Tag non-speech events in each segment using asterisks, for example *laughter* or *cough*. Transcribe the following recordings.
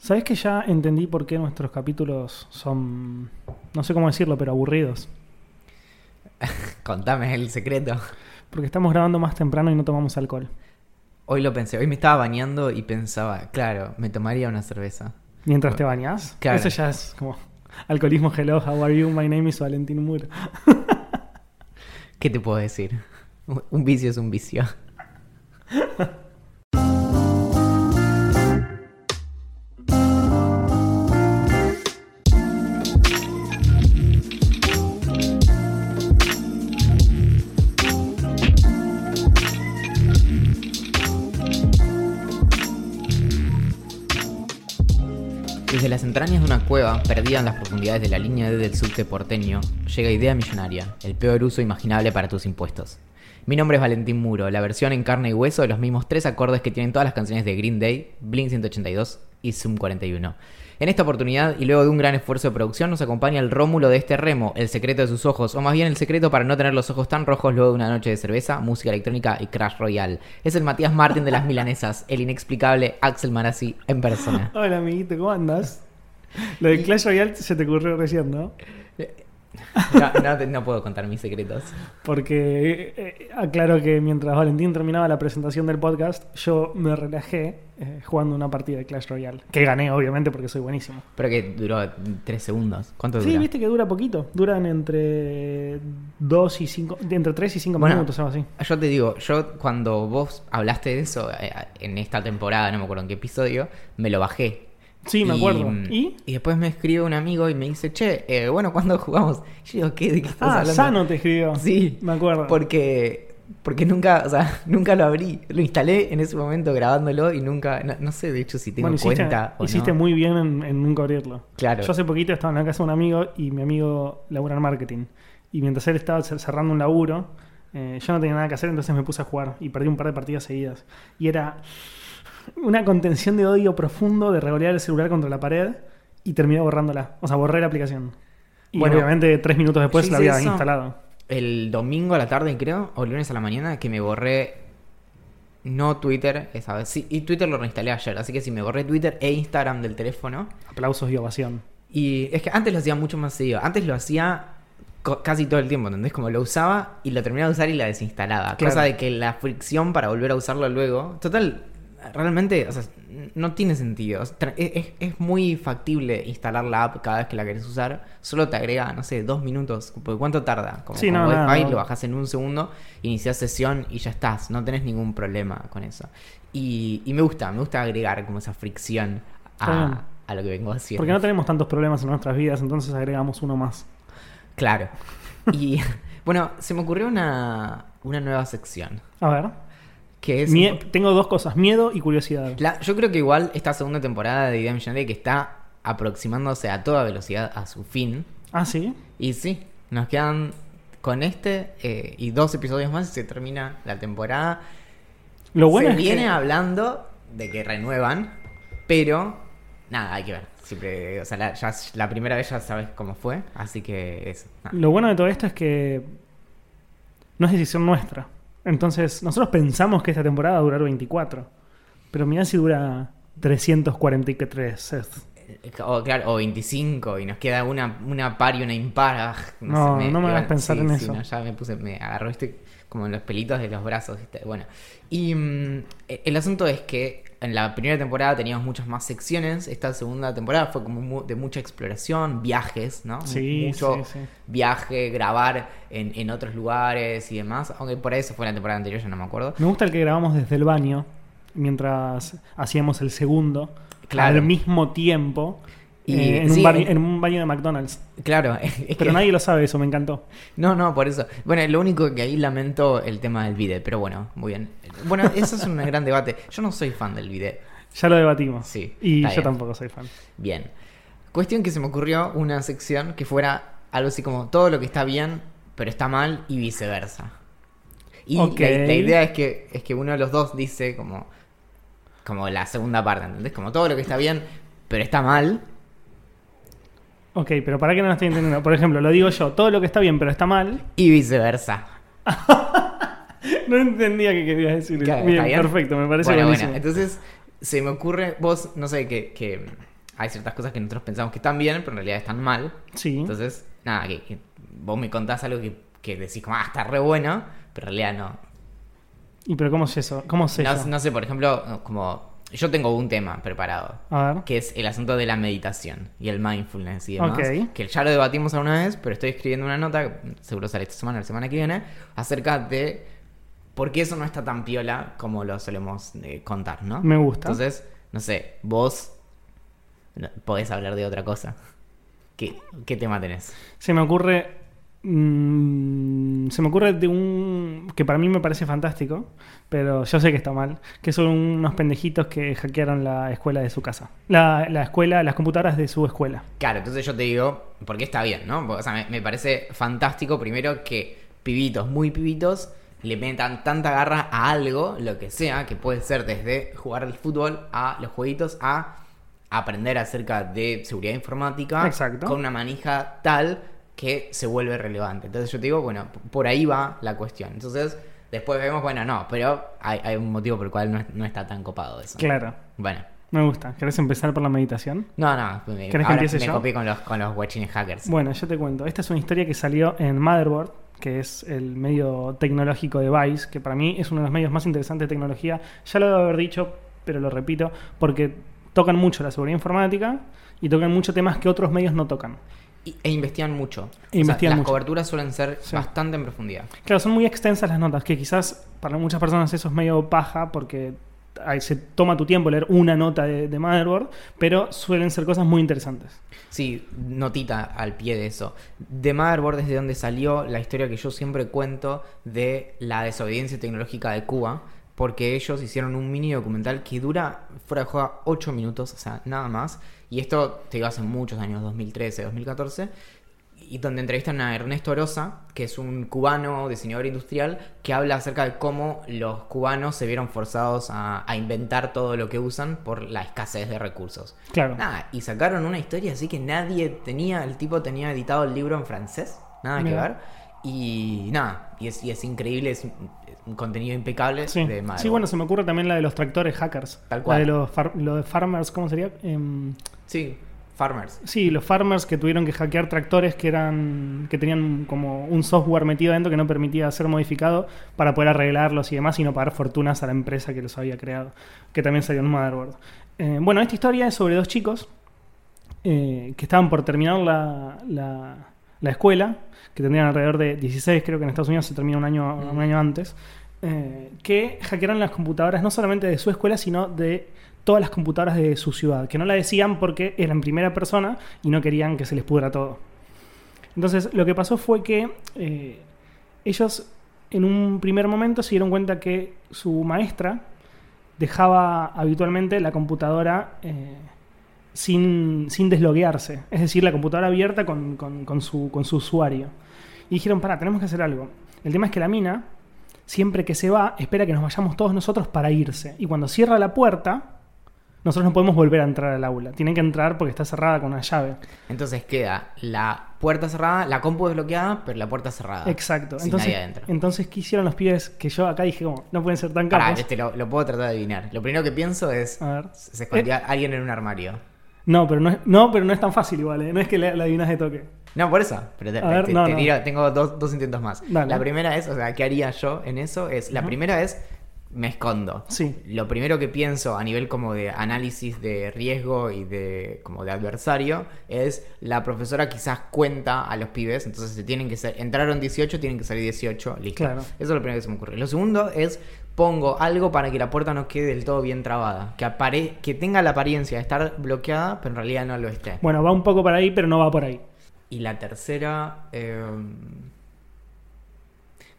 ¿Sabes que ya entendí por qué nuestros capítulos son, no sé cómo decirlo, pero aburridos? *laughs* Contame el secreto. Porque estamos grabando más temprano y no tomamos alcohol. Hoy lo pensé, hoy me estaba bañando y pensaba, claro, me tomaría una cerveza. Mientras te bañas. Claro. Eso ya es como alcoholismo hello, how are you? My name is Valentín Muro. ¿Qué te puedo decir? Un vicio es un vicio. Una cueva, perdida en las profundidades de la línea D del subte porteño, llega Idea Millonaria, el peor uso imaginable para tus impuestos. Mi nombre es Valentín Muro, la versión en carne y hueso de los mismos tres acordes que tienen todas las canciones de Green Day, Blink 182 y Zoom 41. En esta oportunidad, y luego de un gran esfuerzo de producción, nos acompaña el Rómulo de este remo, el secreto de sus ojos, o más bien el secreto para no tener los ojos tan rojos luego de una noche de cerveza, música electrónica y Crash Royale. Es el Matías Martín de las Milanesas, el inexplicable Axel Marazzi en persona. *laughs* Hola, amiguito, ¿cómo andas? Lo de Clash Royale se te ocurrió recién, ¿no? No, no te- no puedo contar mis secretos. Porque eh, eh, aclaro que mientras Valentín terminaba la presentación del podcast, yo me relajé eh, jugando una partida de Clash Royale. Que gané, obviamente, porque soy buenísimo. Pero que duró tres segundos. ¿Cuánto Sí, dura? viste que dura poquito. Duran entre 2 y 5, entre 3 y 5 Bueno, minutos, algo así. Yo te digo, yo cuando vos hablaste de eso eh, en esta temporada, no me acuerdo en qué episodio, me lo bajé. Sí, me Y, acuerdo. mm, ¿Y? después me escribe un amigo y me dice, che, eh, bueno, ¿cuándo jugamos? Yo digo, ¿qué? ¿De qué estás Ah, hablando? Sano te escribió. Sí, Me acuerdo. porque, porque nunca, o sea, *laughs* nunca lo abrí. Lo instalé en ese momento grabándolo y nunca, no, no sé de hecho si tengo bueno, hiciste, cuenta o hiciste no. muy bien en, en nunca abrirlo. Claro. Yo hace poquito estaba en la casa de un amigo y mi amigo labura en marketing. Y mientras él estaba cer- cerrando un laburo, eh, yo no tenía nada que hacer, entonces me puse a jugar y perdí un par de partidas seguidas. Y era una contención de odio profundo de revolear el celular contra la pared y terminé borrándola. O sea, borré la aplicación. Y Bueno, obviamente tres minutos después la había eso. instalado. el domingo a la tarde, creo, o el lunes a la mañana, que me borré. No Twitter, esa vez. Sí, y Twitter lo reinstalé ayer. Así que sí, me borré Twitter e Instagram del teléfono. Aplausos y ovación. Y es que antes lo hacía mucho más seguido. Antes lo hacía casi todo el tiempo, ¿entendés? Como lo usaba y lo terminaba de usar y la desinstalaba. Claro. Cosa de que la fricción para volver a usarlo luego. Total, realmente, o sea, no tiene sentido. O sea, tra- Es, muy factible instalar la app cada vez que la querés usar. Solo te agrega, no sé, dos minutos. Porque ¿Cuánto tarda? Como Sí, con no, Wi-Fi no. lo bajás en un segundo, iniciás sesión y ya estás. No tenés ningún problema con eso. Y, y me gusta, me gusta agregar como esa fricción a lo que vengo haciendo. Porque no tenemos tantos problemas en nuestras vidas, entonces agregamos uno más. Claro. Y *laughs* bueno, se me ocurrió una, una nueva sección. A ver. Que es. Mie- tengo dos cosas, miedo y curiosidad. La- yo creo que igual esta segunda temporada de Idea Millonaria que está aproximándose a toda velocidad a su fin. Ah, sí. Y sí, nos quedan con este eh, y dos episodios más y se termina la temporada. Lo bueno se es viene que... hablando de que renuevan, pero nada, hay que ver. Siempre, o sea, la, ya- la primera vez ya sabes cómo fue, así que eso. nada. Lo bueno de todo esto es que no es decisión nuestra. Entonces, nosotros pensamos que esta temporada va a durar 24. Pero mirá si dura 343. Es- O, claro, o 25 y nos queda una, una par y una impar. ah, No, sé, no me hagas pensar en eso. no, ya me puse, me agarró este como en los pelitos de los brazos. ¿viste? Bueno, y mm, el asunto es que en la primera temporada teníamos muchas más secciones. Esta segunda temporada fue como de mucha exploración, viajes, ¿no? Sí, Mucho sí, sí. viaje, grabar en, en otros lugares y demás. Aunque por eso fue la temporada anterior, ya no me acuerdo. Me gusta el que grabamos desde el baño, mientras hacíamos el segundo, Claro. al mismo tiempo, Y- eh, en, sí, un bar- en- en un baño de McDonald's. Claro, *laughs* es Pero que- nadie lo sabe eso, me encantó. No, no, por eso. Bueno, lo único que ahí lamento el tema del bidet, pero bueno, muy bien. Bueno, eso es un *laughs* gran debate. Yo no soy fan del bidet. Ya lo debatimos. Sí, Y yo bien. tampoco soy fan. Bien. Cuestión que se me ocurrió una sección que fuera algo así como todo lo que está bien, pero está mal y viceversa. Y la, idea es que, es que uno de los dos dice como, como la segunda parte, ¿entendés? Como todo lo que está bien, pero está mal. Ok, pero para que no lo estoy entendiendo. Por ejemplo, lo digo yo, todo lo que está bien pero está mal. Y viceversa. *laughs* No entendía qué querías decir. Claro, bien, perfecto, me parece bueno, buenísimo. bueno, entonces se me ocurre, vos, no sé, que, que hay ciertas cosas que nosotros pensamos que están bien, pero en realidad están mal. Sí. Entonces, nada, que, que vos me contás algo que, que decís como, ah, está re bueno, pero en realidad no. ¿Y pero cómo es eso? ¿Cómo es No, eso? no sé, por ejemplo, como yo tengo un tema preparado, A ver. que es el asunto de la meditación y el mindfulness y demás, Ok. que ya lo debatimos alguna vez, pero estoy escribiendo una nota, seguro sale esta semana o la semana que viene, acerca de por qué eso no está tan piola como lo solemos eh, contar, ¿no? Me gusta. Entonces, no sé, vos podés hablar de otra cosa. ¿Qué, qué tema tenés? Se me ocurre. Mm, se me ocurre de un. que para mí me parece fantástico, pero yo sé que está mal. Que son unos pendejitos que hackearon la escuela de su casa. La, la escuela, las computadoras de su escuela. Claro, entonces yo te digo, porque está bien, ¿no? O sea, me, me parece fantástico primero que pibitos, muy pibitos, le metan tanta garra a algo, lo que sea, que puede ser desde jugar al fútbol a los jueguitos a aprender acerca de seguridad informática Exacto. con una manija tal que se vuelve relevante. Entonces yo te digo, bueno, por ahí va la cuestión. Entonces después vemos, bueno, no, pero hay, hay un motivo por el cual no, es- no está tan copado eso. Claro. Bueno. Me gusta. ¿Querés empezar por la meditación? No, no, me, que ahora empiece me yo? copié con los, con los guachines hackers. Bueno, yo te cuento. Esta es una historia que salió en Motherboard, que es el medio tecnológico de Vice, que para mí es uno de los medios más interesantes de tecnología. Ya lo debo haber dicho, pero lo repito, porque tocan mucho la seguridad informática y tocan mucho temas que otros medios no tocan. Y- e investigan mucho. O sea, investigan las coberturas suelen ser Sí. bastante en profundidad. Claro, son muy extensas las notas, que quizás para muchas personas eso es medio paja, porque ahí se toma tu tiempo leer una nota de, de Motherboard, pero suelen ser cosas muy interesantes. Sí, notita al pie de eso. De Motherboard desde donde salió la historia que yo siempre cuento de la desobediencia tecnológica de Cuba, porque ellos hicieron un mini documental que dura, fuera de juego, 8 minutos, o sea, nada más. Y esto te digo hace muchos años, 2013, 2014. Y donde entrevistan a Ernesto Orosa, que es un cubano diseñador industrial, que habla acerca de cómo los cubanos se vieron forzados a, a inventar todo lo que usan por la escasez de recursos. Claro. Nada, y sacaron una historia así que nadie tenía, el tipo tenía editado el libro en francés, nada que ver. Y nada, y es, y es increíble, es un, contenido impecable Sí. de Motherboard. sí, bueno, se me ocurre también la de los tractores hackers. Tal La cual. de los far- lo de farmers, ¿cómo sería? Em, Sí, Farmers. Sí, los farmers que tuvieron que hackear tractores que eran que tenían como un software metido dentro que no permitía ser modificado para poder arreglarlos y demás y no pagar fortunas a la empresa que los había creado, que también salió en Motherboard. Eh, bueno, esta historia es sobre dos chicos eh, que estaban por terminar la, la- la escuela, que tendrían alrededor de 16, creo que en Estados Unidos se termina un año, Mm. un año antes, eh, que hackearon las computadoras no solamente de su escuela, sino de todas las computadoras de su ciudad, que no la decían porque era en primera persona y no querían que se les pudra todo. Entonces, lo que pasó fue que eh, ellos en un primer momento se dieron cuenta que su maestra dejaba habitualmente la computadora eh, sin, sin desloguearse, es decir, la computadora abierta con, con- con su, con su usuario. Y dijeron, para, tenemos que hacer algo. El tema es que la mina, siempre que se va, espera que nos vayamos todos nosotros para irse. Y cuando cierra la puerta, nosotros no podemos volver a entrar al aula. Tienen que entrar porque está cerrada con una llave. Entonces queda la puerta cerrada, la compu desbloqueada, pero la puerta cerrada. Exacto. Sin Entonces, nadie adentro. entonces, ¿qué hicieron los pibes? Que yo acá dije, como, no pueden ser tan Pará, capos. este lo, lo puedo tratar de adivinar. Lo primero que pienso es. A ver. Se escondía Eh. alguien en un armario. No, pero no es, no, pero no es tan fácil igual, ¿eh? No es que la, la adivinas de toque. No, por eso. Pero te, A ver, te- no, te no. tiro- tengo dos, dos intentos más. Dale. La primera es, o sea, ¿qué haría yo en eso? Es, la primera es, me escondo. Sí. Lo primero que pienso a nivel como de análisis de riesgo y de como de adversario es la profesora quizás cuenta a los pibes, entonces se tienen que ser, entraron 18, tienen que salir 18, listo. Claro. Eso es lo primero que se me ocurre. Lo segundo es pongo algo para que la puerta no quede del todo bien trabada, que apare que tenga la apariencia de estar bloqueada, pero en realidad no lo esté. Bueno, va un poco por ahí, pero no va por ahí. Y la tercera, eh,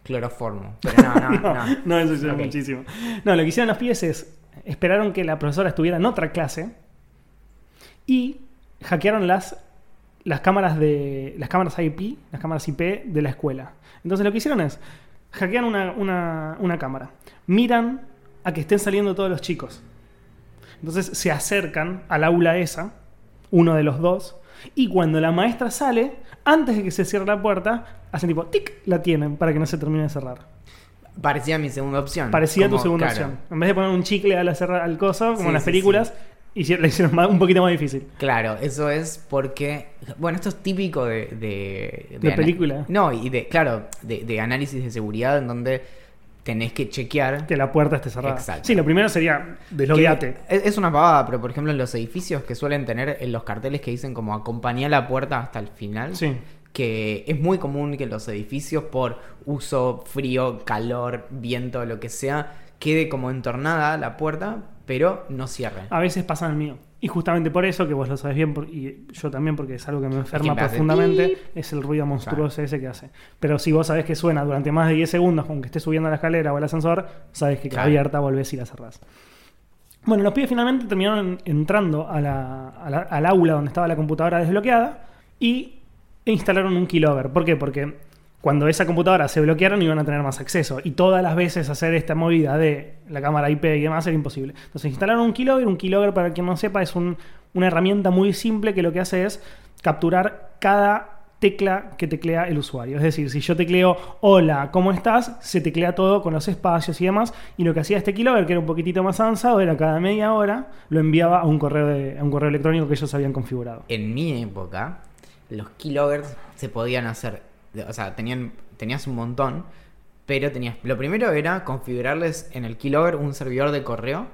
cloroformo. Pero no, no, *laughs* No, no. no, eso ya es Ok. muchísimo. No, lo que hicieron los pibes es esperaron que la profesora estuviera en otra clase y hackearon las, las cámaras de las cámaras IP, las cámaras IP de la escuela. Entonces lo que hicieron es hackean una, una, una cámara, miran a que estén saliendo todos los chicos. Entonces se acercan al aula esa, uno de los dos, y cuando la maestra sale, antes de que se cierre la puerta, hacen tipo tic, la tienen para que no se termine de cerrar. Parecía mi segunda opción. Parecía tu segunda claro, opción. En vez de poner un chicle al cerrar al coso, como Sí, en las sí, hicieron, la hicieron más- un poquito más difícil. Claro, eso es porque. Bueno, esto es típico de. De, película. No, y de. Claro, de, de análisis de seguridad en donde tenés que chequear. Que la puerta esté cerrada. Exacto. Sí, lo primero sería deslogueate. Es, es una pavada, pero por ejemplo en los edificios que suelen tener en los carteles que dicen como acompañá la puerta hasta el final. Sí. Que es muy común que los edificios por uso, frío, calor, viento, lo que sea, quede como entornada la puerta, pero no cierre. A veces pasa en el mío. Y justamente por eso, que vos lo sabés bien, y yo también, porque es algo que me enferma que me hace profundamente, es el ruido monstruoso ese que hace. Pero si vos sabés que suena durante más de 10 segundos, aunque estés subiendo la escalera o el ascensor, sabés que Claro. abierta, volvés y la cerrás. Bueno, los pibes finalmente terminaron entrando a la- a la- al aula donde estaba la computadora desbloqueada y instalaron un keylogger. ¿Por qué? Porque cuando esa computadora se bloquearon iban a tener más acceso. Y todas las veces hacer esta movida de la cámara IP y demás era imposible. Entonces instalaron un keylogger. Un keylogger, para quien no sepa, es un- una herramienta muy simple que lo que hace es capturar cada tecla que teclea el usuario. Es decir, si yo tecleo hola, ¿cómo estás? Se teclea todo con los espacios y demás. Y lo que hacía este keylogger, que era un poquitito más avanzado, era cada media hora lo enviaba a un correo, a un correo electrónico que ellos habían configurado. En mi época, los keyloggers se podían hacer, o sea, tenían, tenías un montón, pero tenías, lo primero era configurarles en el keylogger un servidor de correo,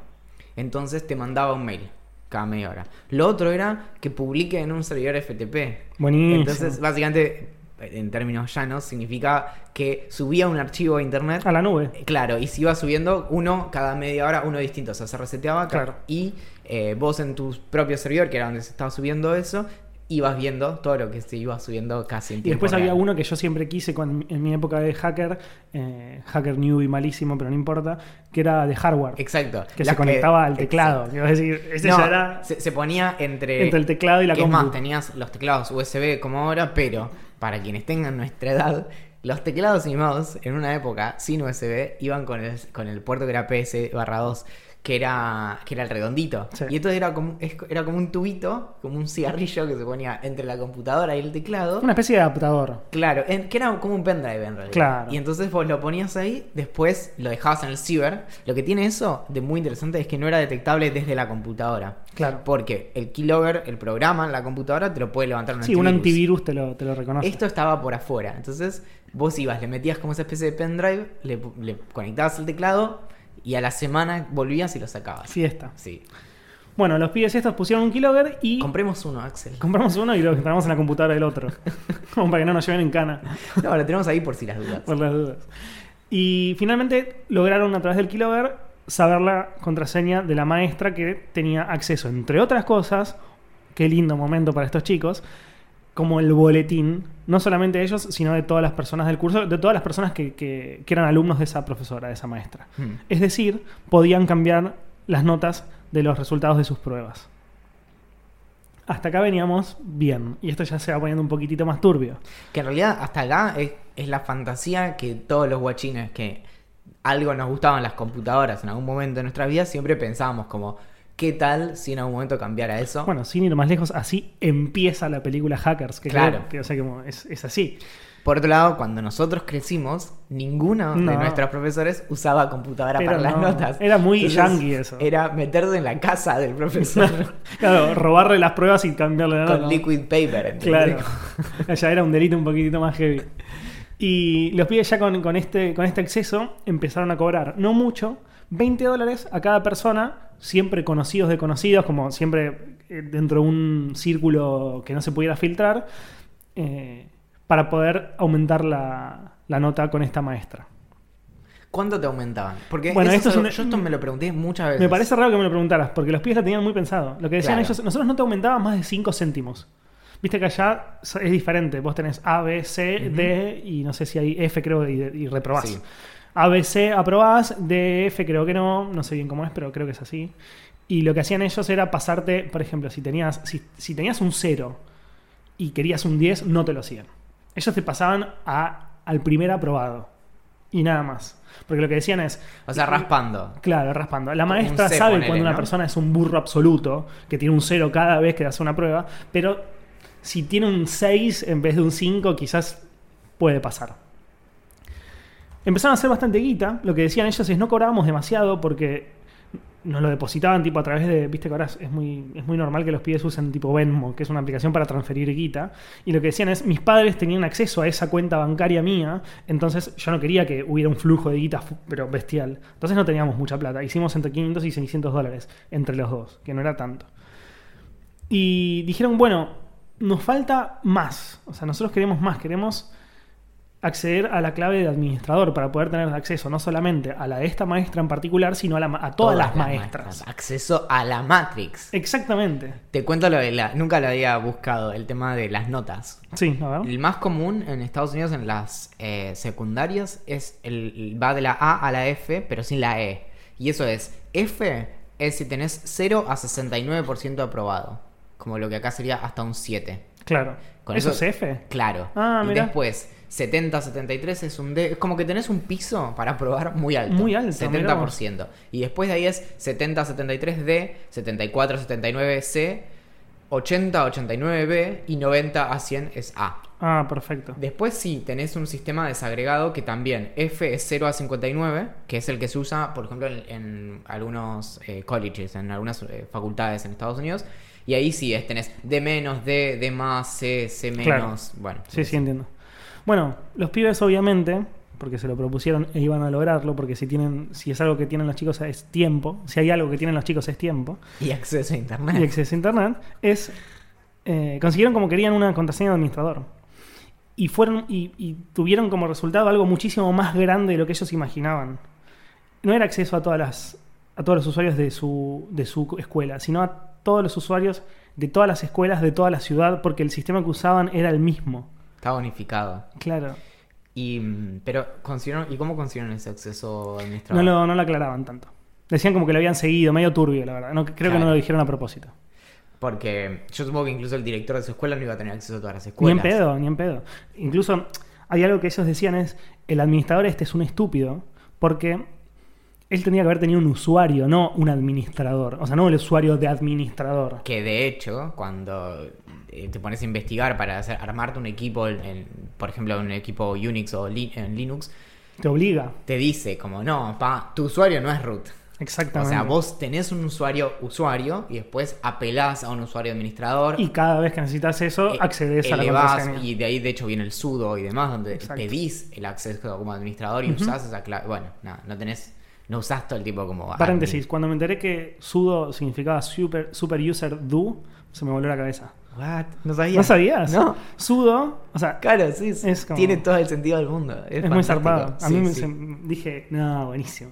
entonces te mandaba un mail cada media hora. Lo otro era que publique en un servidor FTP. Buenísimo. Entonces, básicamente, en términos llanos, significa que subía un archivo a internet A la nube. eh, Claro, y si iba subiendo uno cada media hora, uno distinto, o sea, se reseteaba Claro. y eh, vos en tu propio servidor, que era donde se estaba subiendo eso, ibas viendo todo lo que se iba subiendo casi en Y tiempo después había uno que yo siempre quise cuando- en mi época de hacker, eh, hacker newbie malísimo, pero no importa, que era de hardware. Exacto. que se conectaba al teclado. Quiero decir, ese No, ya era se, se ponía entre, entre el teclado y la que es compu. más, tenías los teclados USB como ahora, pero para quienes tengan nuestra edad, los teclados y mouse en una época sin USB iban con el, con el puerto que era PS barra 2, que era, que era el redondito. Sí. Y entonces era como, era como un tubito, como un cigarrillo que se ponía entre la computadora y el teclado. Una especie de adaptador. Claro, en- que era como un pendrive en realidad. Claro. Y entonces vos lo ponías ahí, después lo dejabas en el ciber. Lo que tiene eso de muy interesante es que no era detectable desde la computadora. Claro. Porque el keylogger, el programa en la computadora, te lo puede levantar un Sí, un antivirus te lo, te lo reconoce. Esto estaba por afuera. Entonces vos ibas, le metías como esa especie de pendrive, le, le conectabas el teclado y a la semana volvías y lo sacabas. Fiesta. Sí. Bueno, los pibes estos pusieron un keylogger y Compremos uno, Axel. compramos uno y lo instalamos en la computadora del otro. *laughs* Como para que no nos lleven en cana. No, lo tenemos ahí por si las dudas. por las dudas. Y finalmente lograron a través del keylogger saber la contraseña de la maestra que tenía acceso, entre otras cosas, qué lindo momento para estos chicos, como el boletín, no solamente de ellos, sino de todas las personas del curso, de todas las personas que, que- que eran alumnos de esa profesora, de esa maestra. Hmm. Es decir, podían cambiar las notas de los resultados de sus pruebas. Hasta acá veníamos bien, y esto ya se va poniendo un poquitito más turbio. Que en realidad hasta acá es, es la fantasía que todos los guachines que algo nos gustaban las computadoras en algún momento de nuestra vida siempre pensábamos como, ¿qué tal si en algún momento cambiara eso? Bueno, sin ir más lejos, así empieza la película Hackers. Que Claro. creo que, o sea, como es, es así. Por otro lado, cuando nosotros crecimos, ninguno de nuestros profesores usaba computadora para las no, notas. era muy yankee eso. Era meterte en la casa del profesor *laughs* Claro, robarle las pruebas y cambiarle la con nota. liquid paper. ¿entendés? Claro. *laughs* ya era un delito un poquitito más heavy. Y los pibes ya con, con este, con este acceso empezaron a cobrar, no mucho, 20 dólares a cada persona, siempre conocidos de conocidos, como siempre eh, dentro de un círculo que no se pudiera filtrar, eh, para poder aumentar la, la nota con esta maestra. ¿Cuánto te aumentaban? Porque Bueno, esto es es algo- un- yo esto me lo pregunté muchas veces. Me parece raro que me lo preguntaras, porque los pibes lo tenían muy pensado. Lo que decían Claro. ellos, nosotros no te aumentaban más de 5 céntimos. Viste que allá es diferente. Vos tenés A, B, C. D y no sé si hay F, creo, y, y reprobás. Sí. A, B, C aprobás, D, F creo que no, no sé bien cómo es, pero creo que es así. Y lo que hacían ellos era pasarte, por ejemplo, si tenías, si, si tenías un 0 y querías un 10, no te lo hacían. Ellos te pasaban a, al primer aprobado. Y nada más. Porque lo que decían es, O sea, raspando. Claro, raspando. La Un maestra C, sabe ponele, cuando una ¿no? persona es un burro absoluto, que tiene un cero cada vez que hace una prueba, pero si tiene un 6 en vez de un 5, quizás puede pasar. Empezaron a hacer bastante guita. Lo que decían ellos es no cobrábamos demasiado porque nos lo depositaban tipo a través de, viste que ahora es muy, es muy normal que los pibes usen tipo Venmo, que es una aplicación para transferir guita. Y lo que decían es, mis padres tenían acceso a esa cuenta bancaria mía, entonces yo no quería que hubiera un flujo de guita, pero bestial. Entonces no teníamos mucha plata. Hicimos entre 500 y 600 dólares entre los dos, que no era tanto. Y dijeron, bueno, nos falta más. O sea, nosotros queremos más, queremos acceder a la clave de administrador para poder tener acceso no solamente a la de esta maestra en particular, sino a, la a todas, las maestras. Acceso a la Matrix. Exactamente. Te cuento lo de la. Nunca lo había buscado, el tema de las notas. Sí, a ver. El más común en Estados Unidos en las eh, secundarias es el va de la A a la F, pero sin la E. Y eso es F es si tenés 0 a 69% aprobado, como lo que acá sería hasta un 7. Claro. Con ¿Eso, eso- es F? Claro. Ah, y mirá. después 70 73 es un D, es como que tenés un piso para aprobar muy alto. Muy alto, mirá vos. 70%. Y después de ahí es 70 73 D, 74 79 C, 80 89 B y 90 a 100 es A. Ah, perfecto. Después sí, tenés un sistema desagregado que también F es 0 a 59, que es el que se usa, por ejemplo, en, en algunos eh, colleges, en algunas eh, facultades en Estados Unidos. Y ahí sí, es, tenés D menos, D, D más, C, C menos. Claro. Bueno, Sí, sí, entiendo. Bueno, los pibes obviamente, porque se lo propusieron e iban a lograrlo, porque si tienen, si es algo que tienen los chicos es tiempo, si hay algo que tienen los chicos es tiempo, Y acceso a internet. y acceso a internet, es eh, consiguieron como querían una contraseña de administrador. Y fueron y, y tuvieron como resultado algo muchísimo más grande de lo que ellos imaginaban. No era acceso a todas las a todos los usuarios de su, de su escuela, sino a todos los usuarios de todas las escuelas de toda la ciudad, porque el sistema que usaban era el mismo. Está unificado. Claro. Y, mm, pero, ¿y cómo consiguieron ese acceso No administrador? lo, no lo aclaraban tanto. Decían como que lo habían seguido, medio turbio, la verdad. No, creo que no lo dijeron a propósito. Porque yo supongo que incluso el director de su escuela no iba a tener acceso a todas las Ni en escuelas. pedo, ni en pedo. Incluso hay algo que ellos decían es, el administrador este es un estúpido, porque él tenía que haber tenido un usuario, no un administrador. O sea, no el usuario de administrador. Que de hecho, cuando eh, te pones a investigar para hacer, armarte un equipo, en, por ejemplo, un equipo Unix o li- en Linux, Te obliga. te dice como, no, pa, tu usuario no es root. O Exactamente. sea, vos tenés un usuario usuario y después apelás a un usuario administrador. Y cada vez que necesitas eso, eh, accedes a la contraseña. Y de ahí, de hecho, viene el sudo y demás, donde Exacto. pedís el acceso como administrador y usás esa clave. Bueno, nada, no tenés, no usás todo el tiempo como. admin. Paréntesis, cuando me enteré que sudo significaba super, super user do, se me volvió la cabeza. What? ¿No sabías? ¿No sabías? No. Sudo, o sea, Claro, sí, sí. Es como- tiene todo el sentido del mundo. Es, Es muy zarpado. A Sí, mí me, sí. dije, no, buenísimo.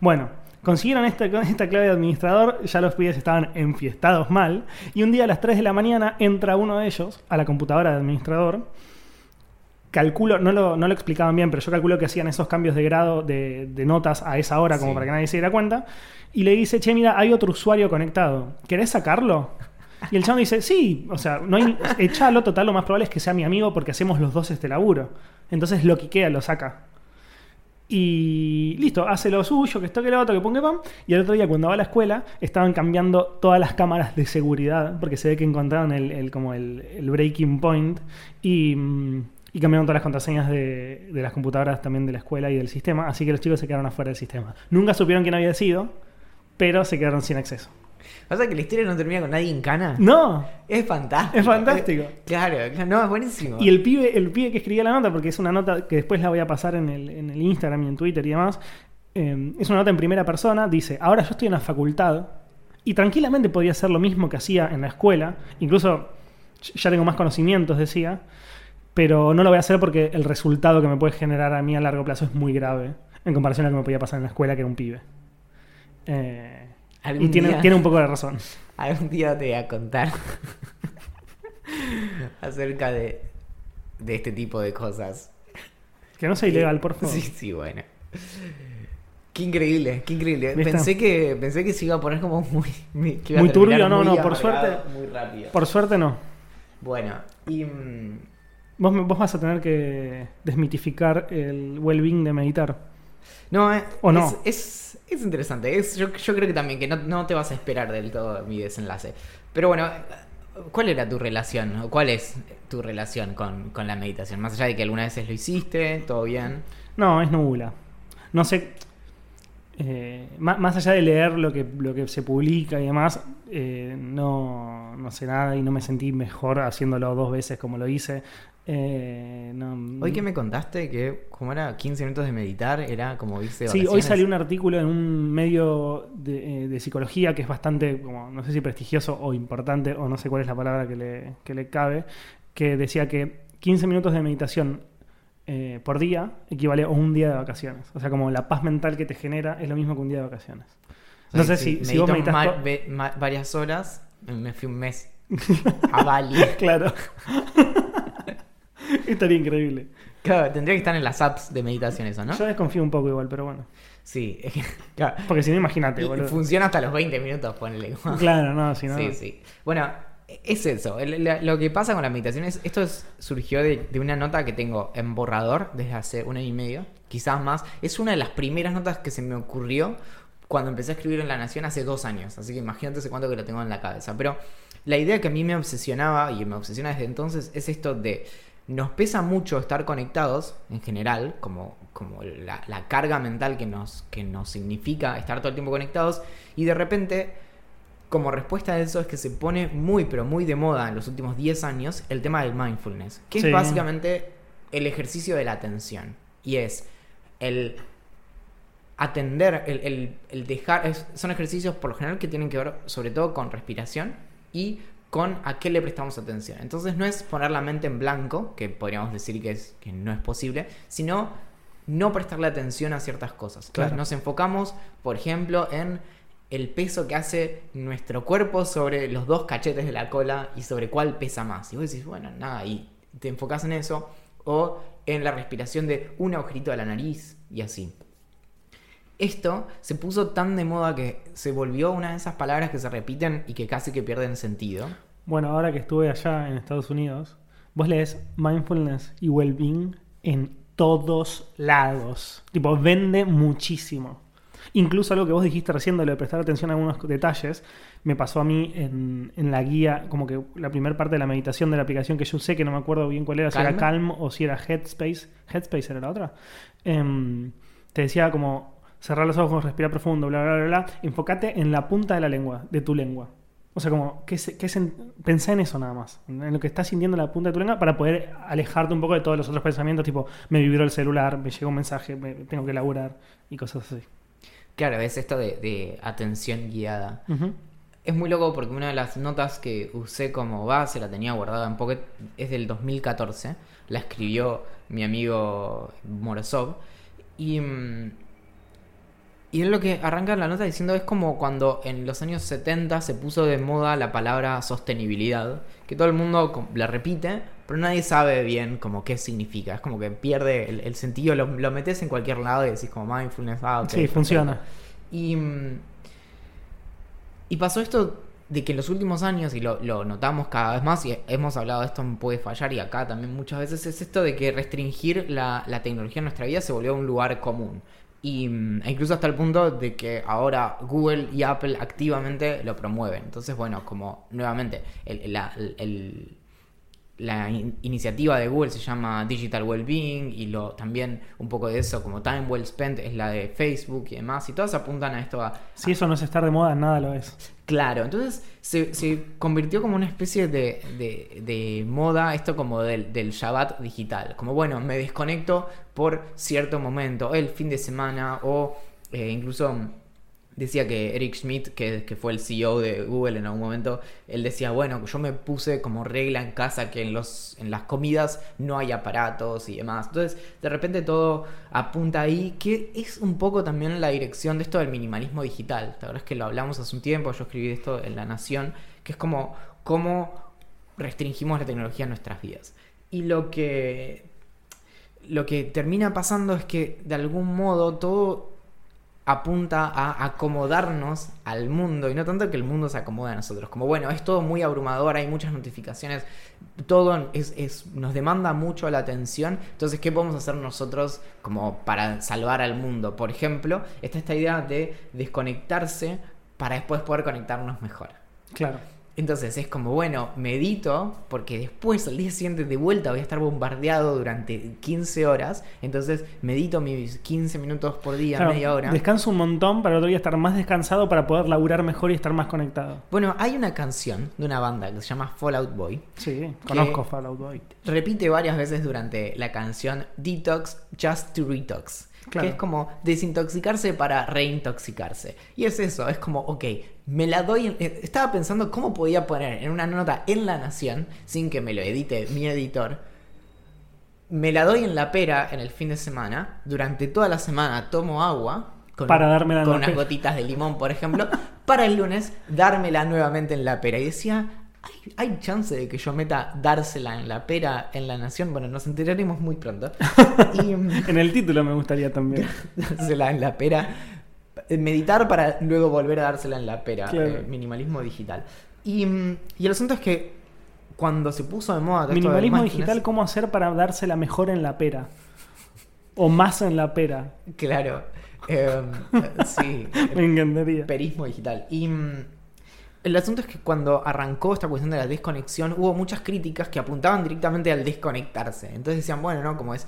Bueno, consiguieron esta, esta clave de administrador, ya los pibes estaban enfiestados mal, y un día a las 3 de la mañana entra uno de ellos a la computadora de administrador. Calculo, no lo, no lo explicaban bien, pero yo calculo que hacían esos cambios de grado de, de notas a esa hora, como Sí. para que nadie se diera cuenta. Y le dice, che, mira, hay otro usuario conectado. ¿Querés sacarlo? Y el chabón dice, sí, o sea, no hay, echalo, total, lo más probable es que sea mi amigo porque hacemos los dos este laburo. Entonces lo quiquea, lo saca. Y listo, hace lo suyo, que esto que lo otro, que ponga pam. Y el otro día, cuando va a la escuela, estaban cambiando todas las cámaras de seguridad, porque se ve que encontraron el, el- como el, el breaking point. Y, mm, y cambiaron todas las contraseñas de, de las computadoras también de la escuela y del sistema. Así que los chicos se quedaron afuera del sistema. Nunca supieron quién había sido, pero se quedaron sin acceso. ¿Pasa que la historia no termina con nadie en cana? ¡No! Es fantástico. Es fantástico. Eh, claro, claro, no, es buenísimo. Y el pibe, el pibe que escribía la nota, porque es una nota que después la voy a pasar en el, en el Instagram y en Twitter y demás, eh, es una nota en primera persona, dice, ahora yo estoy en la facultad y tranquilamente podría hacer lo mismo que hacía en la escuela, incluso ya tengo más conocimientos, decía, pero no lo voy a hacer porque el resultado que me puede generar a mí a largo plazo es muy grave en comparación a lo que me podía pasar en la escuela, que era un pibe. Eh, y tiene, día- tiene un poco de razón. *laughs* Algún día te voy a contar *laughs* acerca de, de este tipo de cosas. Que no sea ilegal, por favor. Sí, sí, bueno. Qué increíble, qué increíble. ¿Viste? Pensé que, pensé que se iba a poner como muy... muy que iba a Muy turbio, no, muy no, por suerte- Muy rápido. Por suerte no. Bueno, y... mm, Vos, vos vas a tener que desmitificar el well-being de meditar. No, eh, ¿O no? Es, es, es interesante. Es, yo, yo creo que también que no, no te vas a esperar del todo mi desenlace. Pero bueno, ¿cuál era tu relación? ¿O cuál es tu relación con, con la meditación? Más allá de que algunas veces lo hiciste, todo bien. No, es nula. No sé. eh, má- más, allá de leer lo que, lo que se publica y demás, eh, no, no sé nada y no me sentí mejor haciéndolo dos veces como lo hice. Eh, no- Hoy que me contaste que como era 15 minutos de meditar, era como de Sí, hoy salió un artículo en un medio de, eh, de psicología que es bastante, como, no sé si prestigioso o importante, o no sé cuál es la palabra que le, que le cabe, que decía que 15 minutos de meditación eh, por día equivale a un día de vacaciones. O sea, como la paz mental que te genera es lo mismo que un día de vacaciones. O sea, No sé si, si vos medito meditas... ve- varias horas, me fui un mes *laughs* a Bali. Claro. *laughs* *laughs* Estaría increíble. Claro, tendría que estar en las apps de meditación eso, ¿no? Yo desconfío un poco igual, pero bueno. Sí, es que, claro. Porque si no, imagínate, boludo. funciona hasta los 20 minutos, ponele. Claro, no, si *laughs* no... Sí, sí. Bueno, es eso. Lo que pasa con la meditación es. Esto es- surgió de, de una nota que tengo en borrador desde hace un año y medio, quizás más. Es una de las primeras notas que se me ocurrió cuando empecé a escribir en La Nación hace dos años. Así que imagínate hace cuánto que lo tengo en la cabeza. Pero la idea que a mí me obsesionaba y me obsesiona desde entonces es esto de. Nos pesa mucho estar conectados en general, como, como la, la carga mental que nos, que nos significa estar todo el tiempo conectados, y de repente como respuesta a eso es que se pone muy, pero muy de moda en los últimos 10 años el tema del mindfulness, que Sí. es básicamente el ejercicio de la atención. Y es el atender, el, el- el dejar, es- son ejercicios por lo general que tienen que ver sobre todo con respiración y con a qué le prestamos atención. Entonces no es poner la mente en blanco, que podríamos decir que, es, que no es posible, sino no prestarle atención a ciertas cosas. Entonces nos enfocamos, por ejemplo, en el peso que hace nuestro cuerpo sobre los dos cachetes de la cola y sobre cuál pesa más. Y vos decís, bueno, nada, y te enfocas en eso, o en la respiración de un agujerito de la nariz y así. Esto se puso tan de moda que se volvió una de esas palabras que se repiten y que casi que pierden sentido. Bueno, ahora que estuve allá en Estados Unidos, vos lees mindfulness y well-being en todos lados. Tipo, vende muchísimo. Incluso algo que vos dijiste recién de lo de prestar atención a algunos detalles, me pasó a mí en, en la guía, como que la primera parte de la meditación de la aplicación que yo usé, que no me acuerdo bien cuál era, si era ¿Calm? Calm o si era Headspace. Headspace era la otra. Em, te decía como cerrar los ojos, respirar profundo, bla, bla, bla, bla. Enfócate en la punta de la lengua, de tu lengua. O sea, como, ¿qué, qué pensá en eso nada más, en lo que estás sintiendo en la punta de tu lengua para poder alejarte un poco de todos los otros pensamientos, tipo, me vibró el celular, me llegó un mensaje, me, tengo que laburar y cosas así. Claro, es esto de, de atención guiada. Es muy loco porque una de las notas que usé como base, la tenía guardada en Pocket, es del 2014. La escribió mi amigo Morozov. Y, mm, y es lo que arranca la nota diciendo es como cuando en los años 70 se puso de moda la palabra sostenibilidad, que todo el mundo la repite, pero nadie sabe bien como qué significa. Es como que pierde el, el sentido, lo, lo metes en cualquier lado y decís como mindfulness, ah, Sí, funciona. Y, mm, y pasó esto de que en los últimos años, y lo, lo notamos cada vez más, y hemos hablado de esto en Puede Fallar y acá también muchas veces, es esto de que restringir la, la tecnología en nuestra vida se volvió un lugar común. Y, mm, incluso hasta el punto de que ahora Google y Apple activamente lo promueven. Entonces, bueno, como nuevamente, el- la, iniciativa de Google se llama Digital Wellbeing y lo, también un poco de eso, como Time Well Spent, es la de Facebook y demás. Y todas apuntan a esto a, Si eso no es estar de moda, nada lo es. Claro, entonces se, se convirtió como una especie de, de- moda esto como del, del Shabbat digital. Como bueno, me desconecto por cierto momento, el fin de semana o eh, incluso decía que Eric Schmidt, que, fue el CEO de Google en algún momento, él decía, bueno, yo me puse como regla en casa que en, los, en las comidas no hay aparatos y demás. Entonces, de repente todo apunta ahí, que es un poco también la dirección de esto del minimalismo digital. La verdad es que lo hablamos hace un tiempo, yo escribí esto en La Nación, que es como cómo restringimos la tecnología en nuestras vidas. Y lo que, lo que termina pasando es que de algún modo todo apunta a acomodarnos al mundo y no tanto que el mundo se acomode a nosotros. Como bueno, es todo muy abrumador, hay muchas notificaciones, todo es, es- nos demanda mucho la atención. Entonces, ¿qué podemos hacer nosotros como para salvar al mundo? Por ejemplo, está esta idea de desconectarse para después poder conectarnos mejor. Claro. Entonces es como, bueno, medito porque después al día siguiente de vuelta voy a estar bombardeado durante 15 horas. Entonces medito mis 15 minutos por día, Claro, media hora. Descanso un montón para el otro día estar más descansado para poder laburar mejor y estar más conectado. Bueno, hay una canción de una banda que se llama Fallout Boy. Sí, conozco Fallout Boy. Repite varias veces durante la canción Detox Just to Retox. Claro. Que es como desintoxicarse para reintoxicarse. Y es eso, es como, ok, me la doy. en- eh, estaba pensando cómo podía poner en una nota en La Nación, sin que me lo edite mi editor. Me la doy en la pera en el fin de semana. Durante toda la semana tomo agua. Con, Para dármela en con unas gotitas de limón, por ejemplo. para el lunes dármela nuevamente en la pera. Y decía, ¿hay, hay chance de que yo meta dársela en la pera en la nación? Bueno, nos enteraremos muy pronto. *laughs* y mm, En el título me gustaría también. *laughs* dársela en la pera. Meditar para luego volver a dársela en la pera. Claro. eh, minimalismo digital. Y, mm, y el asunto es que cuando se puso de moda Minimalismo digital, ¿cómo hacer para dársela mejor en la pera? O más en la pera. Claro. eh, sí. *laughs* Me encantaría. Perismo digital. Y mm, el asunto es que cuando arrancó esta cuestión de la desconexión, hubo muchas críticas que apuntaban directamente al desconectarse. Entonces decían, bueno, ¿no? Como es.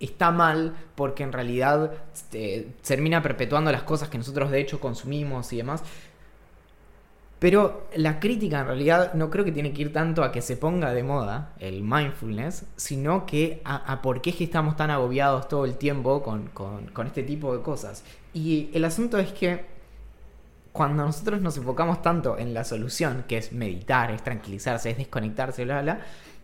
Está mal porque en realidad este, termina perpetuando las cosas que nosotros de hecho consumimos y demás. Pero la crítica en realidad no creo que tiene que ir tanto a que se ponga de moda el mindfulness, sino que a, por qué es que estamos tan agobiados todo el tiempo con, con- con este tipo de cosas. Y el asunto es que cuando nosotros nos enfocamos tanto en la solución, que es meditar, es tranquilizarse, es desconectarse, bla, bla,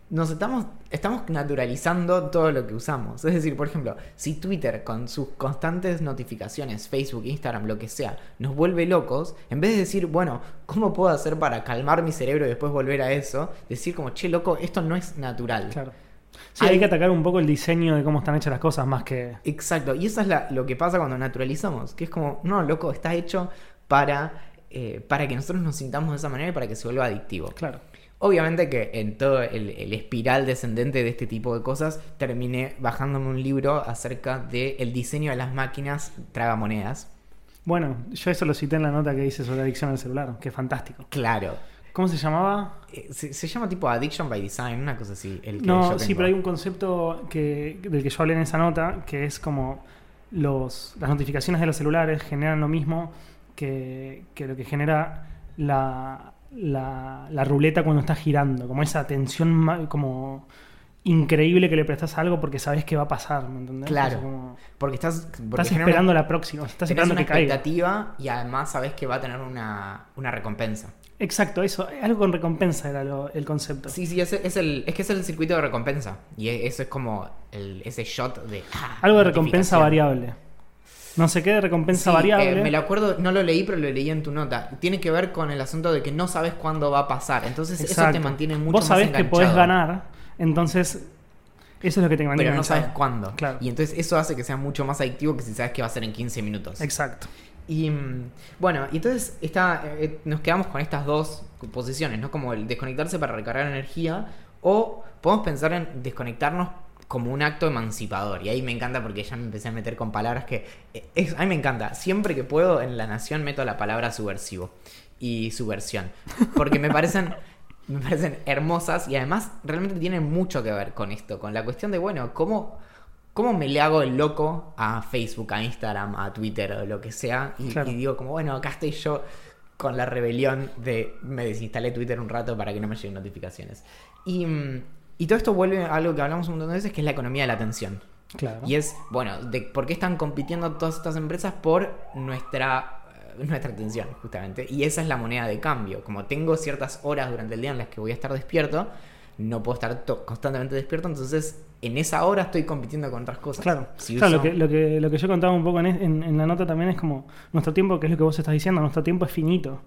nos estamos, estamos naturalizando todo lo que usamos. Es decir, por ejemplo, si Twitter con sus constantes notificaciones, Facebook, Instagram, lo que sea, nos vuelve locos, en vez de decir, bueno, ¿cómo puedo hacer para calmar mi cerebro y después volver a eso? Decir como, che, loco, esto no es natural. Claro. Sí, Hay- hay que atacar un poco el diseño de cómo están hechas las cosas más que. Exacto, y eso es la- lo que pasa cuando naturalizamos, que es como, no, loco, está hecho para, eh, para que nosotros nos sintamos de esa manera y para que se vuelva adictivo. Claro. Obviamente que en todo el, el espiral descendente de este tipo de cosas terminé bajándome un libro acerca del diseño de las máquinas tragamonedas. Bueno, yo eso lo cité en la nota que dice sobre adicción al celular, que es fantástico. Claro. ¿Cómo se llamaba? Eh, Se, se llama tipo Addiction by Design, una cosa así. El que No, yo sí, pero hay un concepto que, del que yo hablé en esa nota, que es como los, las notificaciones de los celulares generan lo mismo que, que lo que genera la, la, la ruleta cuando está girando, como esa tensión como increíble que le prestas a algo porque sabes que va a pasar, ¿me entendés? Claro. O sea, como- Porque estás, porque estás esperando una, la próxima, estás esperando una que caiga. expectativa y además sabes que va a tener una, una recompensa. Exacto, eso, algo con recompensa era lo- el concepto. Sí, sí, es, es el, es que es el circuito de recompensa. Y e- eso es como el- ese shot de... ah, algo de recompensa variable. No sé qué de recompensa Sí, variable. eh, me lo acuerdo, no lo leí, pero lo leí en tu nota. Tiene que ver con el asunto de que no sabes cuándo va a pasar. Entonces eso te mantiene mucho Vos más sabés que podés ganar, entonces eso es lo que te mantiene Pero no sabes cuándo. Claro. Y entonces eso hace que sea mucho más adictivo que si sabes que va a ser en 15 minutos. Exacto. Y mm, bueno, entonces está, eh, nos quedamos con estas dos posiciones, ¿no? Como el desconectarse para recargar energía o podemos pensar en desconectarnos como un acto emancipador. Y ahí me encanta porque ya me empecé a meter con palabras que... eh, es- a mí me encanta. Siempre que puedo en La Nación meto la palabra subversivo y subversión. Porque me parecen... *laughs* Me parecen hermosas y además realmente tienen mucho que ver con esto, con la cuestión de, bueno, cómo, ¿Cómo me le hago el loco a Facebook, a Instagram, a Twitter o lo que sea? Y, Claro. y digo como, bueno, acá estoy yo con la rebelión de me desinstalé Twitter un rato para que no me lleguen notificaciones. Y, mm, y todo esto vuelve a algo que hablamos un montón de veces, que es la economía de la atención. Claro. Y es, bueno, de por qué están compitiendo todas estas empresas por nuestra, eh, nuestra atención, justamente. Y esa es la moneda de cambio. Como tengo ciertas horas durante el día en las que voy a estar despierto, no puedo estar constantemente despierto, entonces en esa hora estoy compitiendo con otras cosas. Claro, Si Claro, uso- lo, que, lo, que, lo que yo contaba un poco en, en- en la nota también es como nuestro tiempo, que es lo que vos estás diciendo, nuestro tiempo es finito.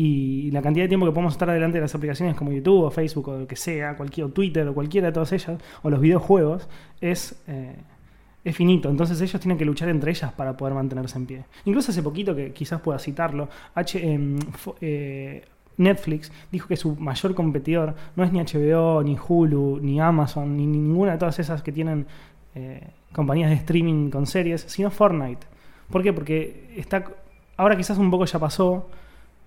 Y la cantidad de tiempo que podemos estar adelante de las aplicaciones como YouTube o Facebook o lo que sea, cualquier, o Twitter o cualquiera de todas ellas, o los videojuegos, es, eh, es finito. Entonces ellos tienen que luchar entre ellas para poder mantenerse en pie. Incluso hace poquito, que quizás pueda citarlo, em, eh, Netflix dijo que su mayor competidor no es ni HBO, ni Hulu, ni Amazon, ni, ni ninguna de todas esas que tienen eh, compañías de streaming con series, sino Fortnite. ¿Por qué? Porque está ahora quizás un poco ya pasó,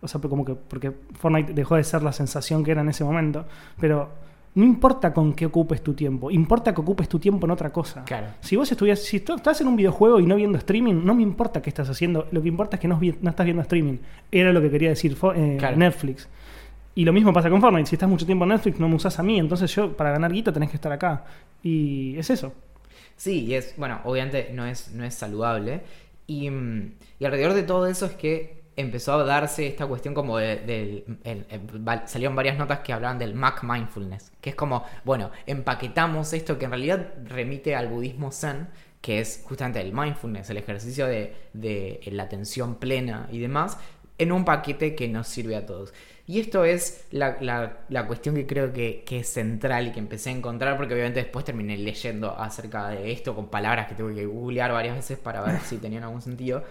O sea, como que porque Fortnite dejó de ser la sensación que era en ese momento. Pero no importa con qué ocupes tu tiempo, importa que ocupes tu tiempo en otra cosa. Claro. Si vos estuvieras, si estás en un videojuego y no viendo streaming, no me importa qué estás haciendo. Lo que importa es que no, estás viendo streaming. Era lo que quería decir eh, Claro. Netflix. Y lo mismo pasa con Fortnite. Si estás mucho tiempo en Netflix, no me usás a mí. Entonces yo, para ganar guita, tenés que estar acá. Y es eso. Sí, y es, bueno, obviamente no es, no es saludable. Y, mm, y alrededor de todo eso es que empezó a darse esta cuestión como de, el- va- salieron varias notas que hablaban del Mac Mindfulness, que es como, bueno, empaquetamos esto que en realidad remite al budismo zen, que es justamente el mindfulness, el ejercicio de, de la atención plena y demás, en un paquete que nos sirve a todos. Y esto es la, la- la cuestión que creo que, que es central y que empecé a encontrar, porque obviamente después terminé leyendo acerca de esto con palabras que tuve que googlear varias veces para ver si tenían algún sentido.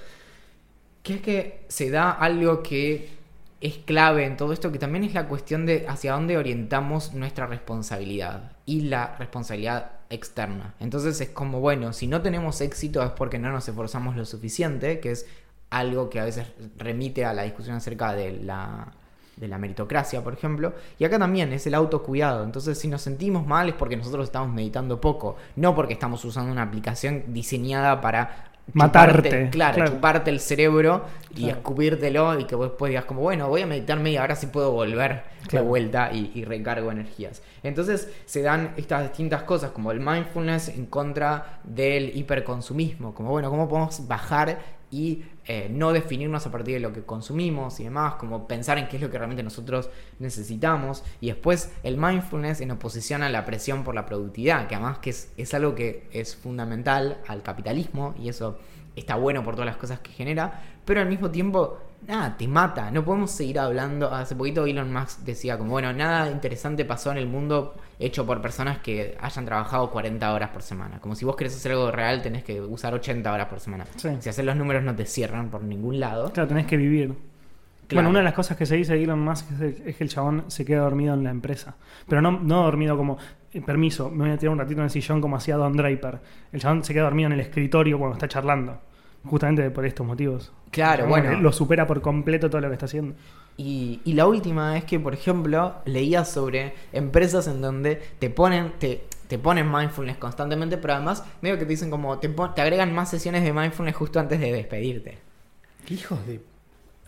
Que es que se da algo que es clave en todo esto, que también es la cuestión de hacia dónde orientamos nuestra responsabilidad y la responsabilidad externa. Entonces es como, bueno, si no tenemos éxito es porque no nos esforzamos lo suficiente, que es algo que a veces remite a la discusión acerca de la, de la meritocracia, por ejemplo. Y acá también es el autocuidado. Entonces, si nos sentimos mal es porque nosotros estamos meditando poco, no porque estamos usando una aplicación diseñada para Matarte, chuparte- claro, claro. chuparte el cerebro y Claro. escupírtelo y que vos después digas como, bueno, voy a meditar media hora si puedo volver de Claro. vuelta y, y recargo energías. Entonces se dan estas distintas cosas como el mindfulness en contra del hiperconsumismo, como bueno, cómo podemos bajar y eh, no definirnos a partir de lo que consumimos y demás, como pensar en qué es lo que realmente nosotros necesitamos. Y después el mindfulness en oposición a la presión por la productividad, que además que es, es algo que es fundamental al capitalismo y eso está bueno por todas las cosas que genera, pero al mismo tiempo, nada, te mata. No podemos seguir hablando. Hace poquito Elon Musk decía como, bueno, nada interesante pasó en el mundo hecho por personas que hayan trabajado 40 horas por semana. Como si vos querés hacer algo real, tenés que usar 80 horas por semana. Sí. Si haces los números no te cierran por ningún lado. Claro, tenés que vivir. Claro. Bueno, una de las cosas que se dice de Elon Musk es, el- es que el chabón se queda dormido en la empresa. Pero no, no dormido como, eh, permiso, me voy a tirar un ratito en el sillón como hacía Don Draper. El chabón se queda dormido en el escritorio cuando está charlando. Justamente por estos motivos. Claro, Como bueno. Lo supera por completo todo lo que está haciendo. Y, y la última es que, por ejemplo, leía sobre empresas en donde te ponen, te, te ponen mindfulness constantemente, pero además medio que te dicen como, te, pon- te agregan más sesiones de mindfulness justo antes de despedirte. ¿Qué hijos de...?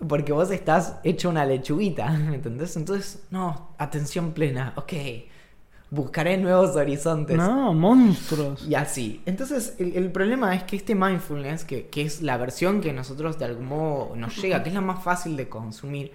Porque vos estás hecho una lechuguita, *laughs* ¿me entendés? Entonces, no, atención plena, ok. Buscaré nuevos horizontes. No, monstruos. Y así. Entonces, el, el problema es que este mindfulness, que, que es la versión que nosotros de algún modo nos llega, que es la más fácil de consumir,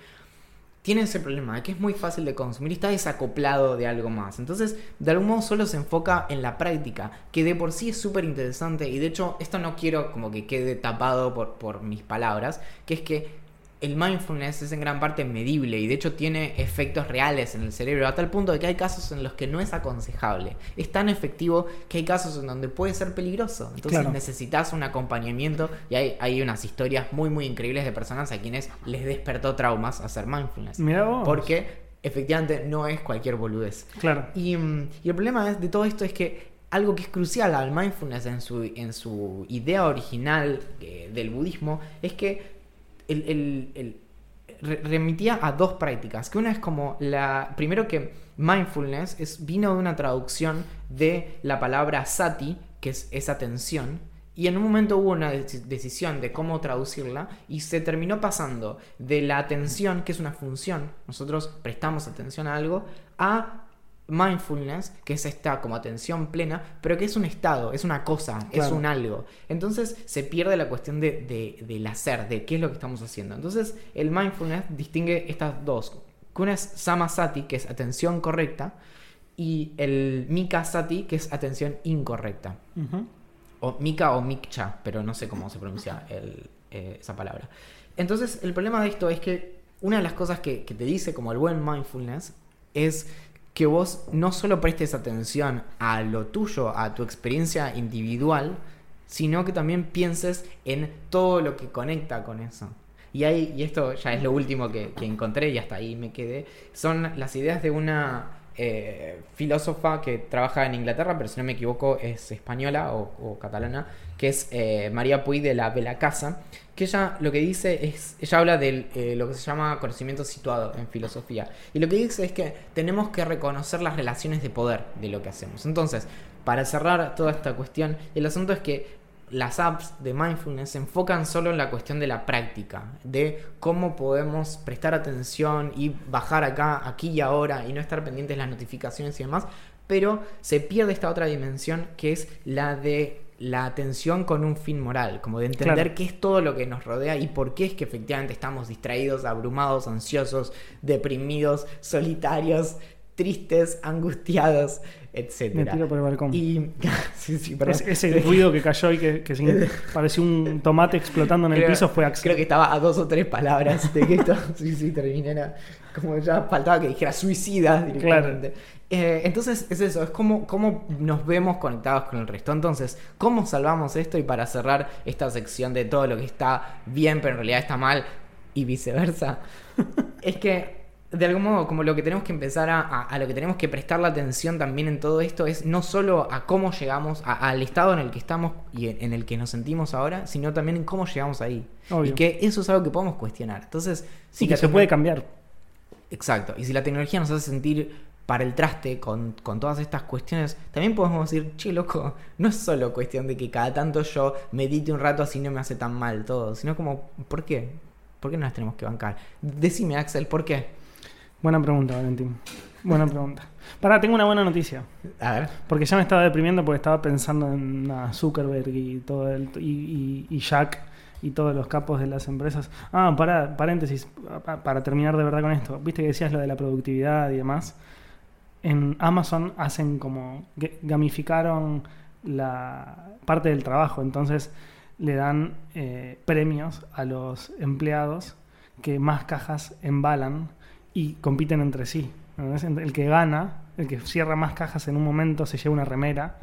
tiene ese problema de que es muy fácil de consumir y está desacoplado de algo más. Entonces, de algún modo solo se enfoca en la práctica, que de por sí es súper interesante. Y de hecho, esto no quiero como que quede tapado por, por mis palabras, que es que el mindfulness es en gran parte medible y de hecho tiene efectos reales en el cerebro a tal punto de que hay casos en los que no es aconsejable. Es tan efectivo que hay casos en donde puede ser peligroso. Entonces Claro. necesitas un acompañamiento y hay, hay unas historias muy muy increíbles de personas a quienes les despertó traumas hacer mindfulness. Mirá vos. Porque efectivamente no es cualquier boludez. Claro. Y, mm, y el problema es- de todo esto es que algo que es crucial al mindfulness en su, en su idea original eh, del budismo es que el, el- el- re- remitía a dos prácticas. Que una es como la. Primero que mindfulness es, vino de una traducción de la palabra sati, que es esa atención. Y en un momento hubo una deci- decisión de cómo traducirla y se terminó pasando de la atención, que es una función, nosotros prestamos atención a algo, a mindfulness, que es esta como atención plena, pero que es un estado, es una cosa, es un algo. Entonces se pierde la cuestión de, de- del hacer, de qué es lo que estamos haciendo. Entonces el mindfulness distingue estas dos. Una es samasati, que es atención correcta, y el mika sati, que es atención incorrecta. O Mika o Mikcha, pero no sé cómo se pronuncia el- eh, esa palabra. Entonces, el problema de esto es que una de las cosas que, que te dice como el buen mindfulness es que vos no solo prestes atención a lo tuyo, a tu experiencia individual, sino que también pienses en todo lo que conecta con eso. Y, hay, y esto ya es lo último que, encontré y hasta ahí me quedé, son las ideas de una eh, filósofa que trabaja en Inglaterra, pero si no me equivoco es española o, catalana, que es eh, María Puy de la, de la Casa, que ella lo que dice es, ella habla de eh, lo que se llama conocimiento situado en filosofía, y lo que dice es que tenemos que reconocer las relaciones de poder de lo que hacemos. Entonces, para cerrar toda esta cuestión, el asunto es que las apps de mindfulness se enfocan solo en la cuestión de la práctica, de cómo podemos prestar atención y bajar acá, aquí y ahora y no estar pendientes de las notificaciones y demás, pero se pierde esta otra dimensión que es la de la atención con un fin moral, como de entender Claro. qué es todo lo que nos rodea y por qué es que efectivamente estamos distraídos, abrumados, ansiosos, deprimidos, solitarios, tristes, angustiados, Me etcétera. tiro por el balcón. Y *laughs* sí, sí. Es- ese ruido que cayó y que, que sin- *laughs* pareció un tomate explotando en el Creo- piso fue Axel. Creo que estaba a dos o tres palabras de que esto *laughs* sí, sí, terminara. Como ya faltaba que dijera suicida directamente. Eh, entonces es eso, es como, cómo nos vemos conectados con el resto. Entonces, ¿cómo salvamos esto? Y para cerrar esta sección de todo lo que está bien, pero en realidad está mal, y viceversa, *laughs* es que de algún modo como lo que tenemos que empezar a, a- a lo que tenemos que prestar la atención también en todo esto es no solo a cómo llegamos a- al estado en el que estamos y en, en el que nos sentimos ahora, sino también en cómo llegamos ahí. Obvio. Y que eso es algo que podemos cuestionar. Entonces, Sí, que se puede cambiar. Exacto. Y si la tecnología nos hace sentir para el traste con, con todas estas cuestiones, también podemos decir, che, loco, *laughs* no es solo cuestión de que cada tanto yo medite un rato así no me hace tan mal todo, sino como, ¿por qué? ¿Por qué no las tenemos que bancar? Decime, Axel, ¿por qué? Buena pregunta, Valentín. Buena *laughs* pregunta. Pará, tengo una buena noticia. A ver. Porque ya me estaba deprimiendo porque estaba pensando en Zuckerberg y todo el, y, y- y Jack y todos los capos de las empresas. Ah, para, paréntesis, pa- para terminar de verdad con esto. Viste que decías lo de la productividad y demás. En Amazon hacen como ga- gamificaron la parte del trabajo, entonces le dan eh, premios a los empleados que más cajas embalan y compiten entre sí. El que gana, el que cierra más cajas en un momento se lleva una remera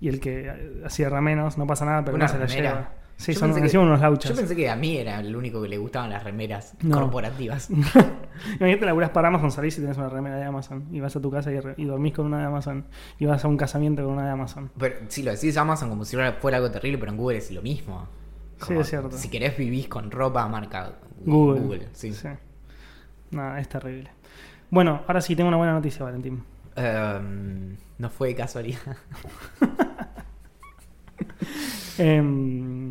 y el que eh, cierra menos no pasa nada, pero ¿Una no se la lleva. Sí, Yo son pensé que- unos lauchas. Yo pensé que a mí era el único que le gustaban las remeras No. corporativas. *laughs* Imagínate, laburás para Amazon, salís y tenés una remera de Amazon y vas a tu casa y, dormís con una de Amazon y vas a un casamiento con una de Amazon. Pero si lo decís Amazon como si fuera algo terrible, pero en Google es lo mismo. Sí, es cierto. Si querés vivís con ropa marca Google. sí. Nada, es terrible. Bueno, ahora sí tengo una buena noticia, Valentín. Em, no fue de casualidad. *laughs* Em,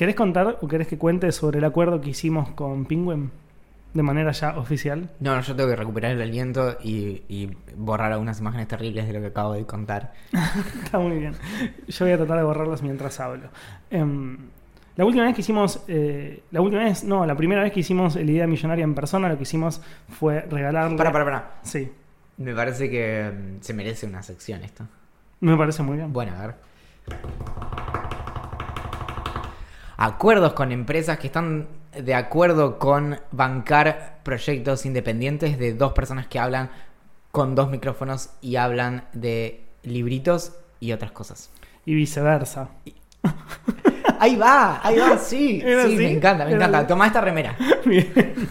¿Querés contar o querés que cuente sobre el acuerdo que hicimos con Penguin de manera ya oficial? No, no, yo tengo que recuperar el aliento y, y borrar algunas imágenes terribles de lo que acabo de contar. *laughs* Está muy bien. Yo voy a tratar de borrarlas mientras hablo. Em, la última vez que hicimos, eh, la última vez, no, la primera vez que hicimos la idea millonaria en persona, lo que hicimos fue regalarle. Para, para, para. Sí, Me parece que mm, se merece una sección esto. me parece muy bien. Bueno, a ver. Acuerdos con empresas que están de acuerdo con bancar proyectos independientes de dos personas que hablan con dos micrófonos y hablan de libritos y otras cosas. Y viceversa. *laughs* Ahí va, ahí va, sí. ¿Era Sí, me encanta, me ¿Era encanta. Toma esta remera. *laughs* Bien.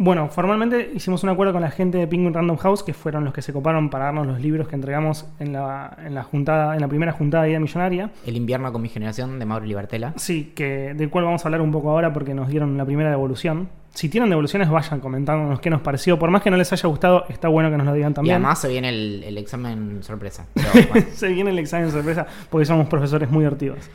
Bueno, formalmente hicimos un acuerdo con la gente de Penguin Random House, que fueron los que se coparon para darnos los libros que entregamos en la, en la juntada, en la primera juntada de Idea Millonaria. El invierno con mi generación de Mauro Libertela. Sí, que del cual vamos a hablar un poco ahora porque nos dieron la primera devolución. Si tienen devoluciones, vayan comentándonos qué nos pareció. Por más que no les haya gustado, está bueno que nos lo digan Y también. además se viene el, el examen sorpresa. *laughs* Pero, bueno. Se viene el examen sorpresa porque somos profesores muy divertidos.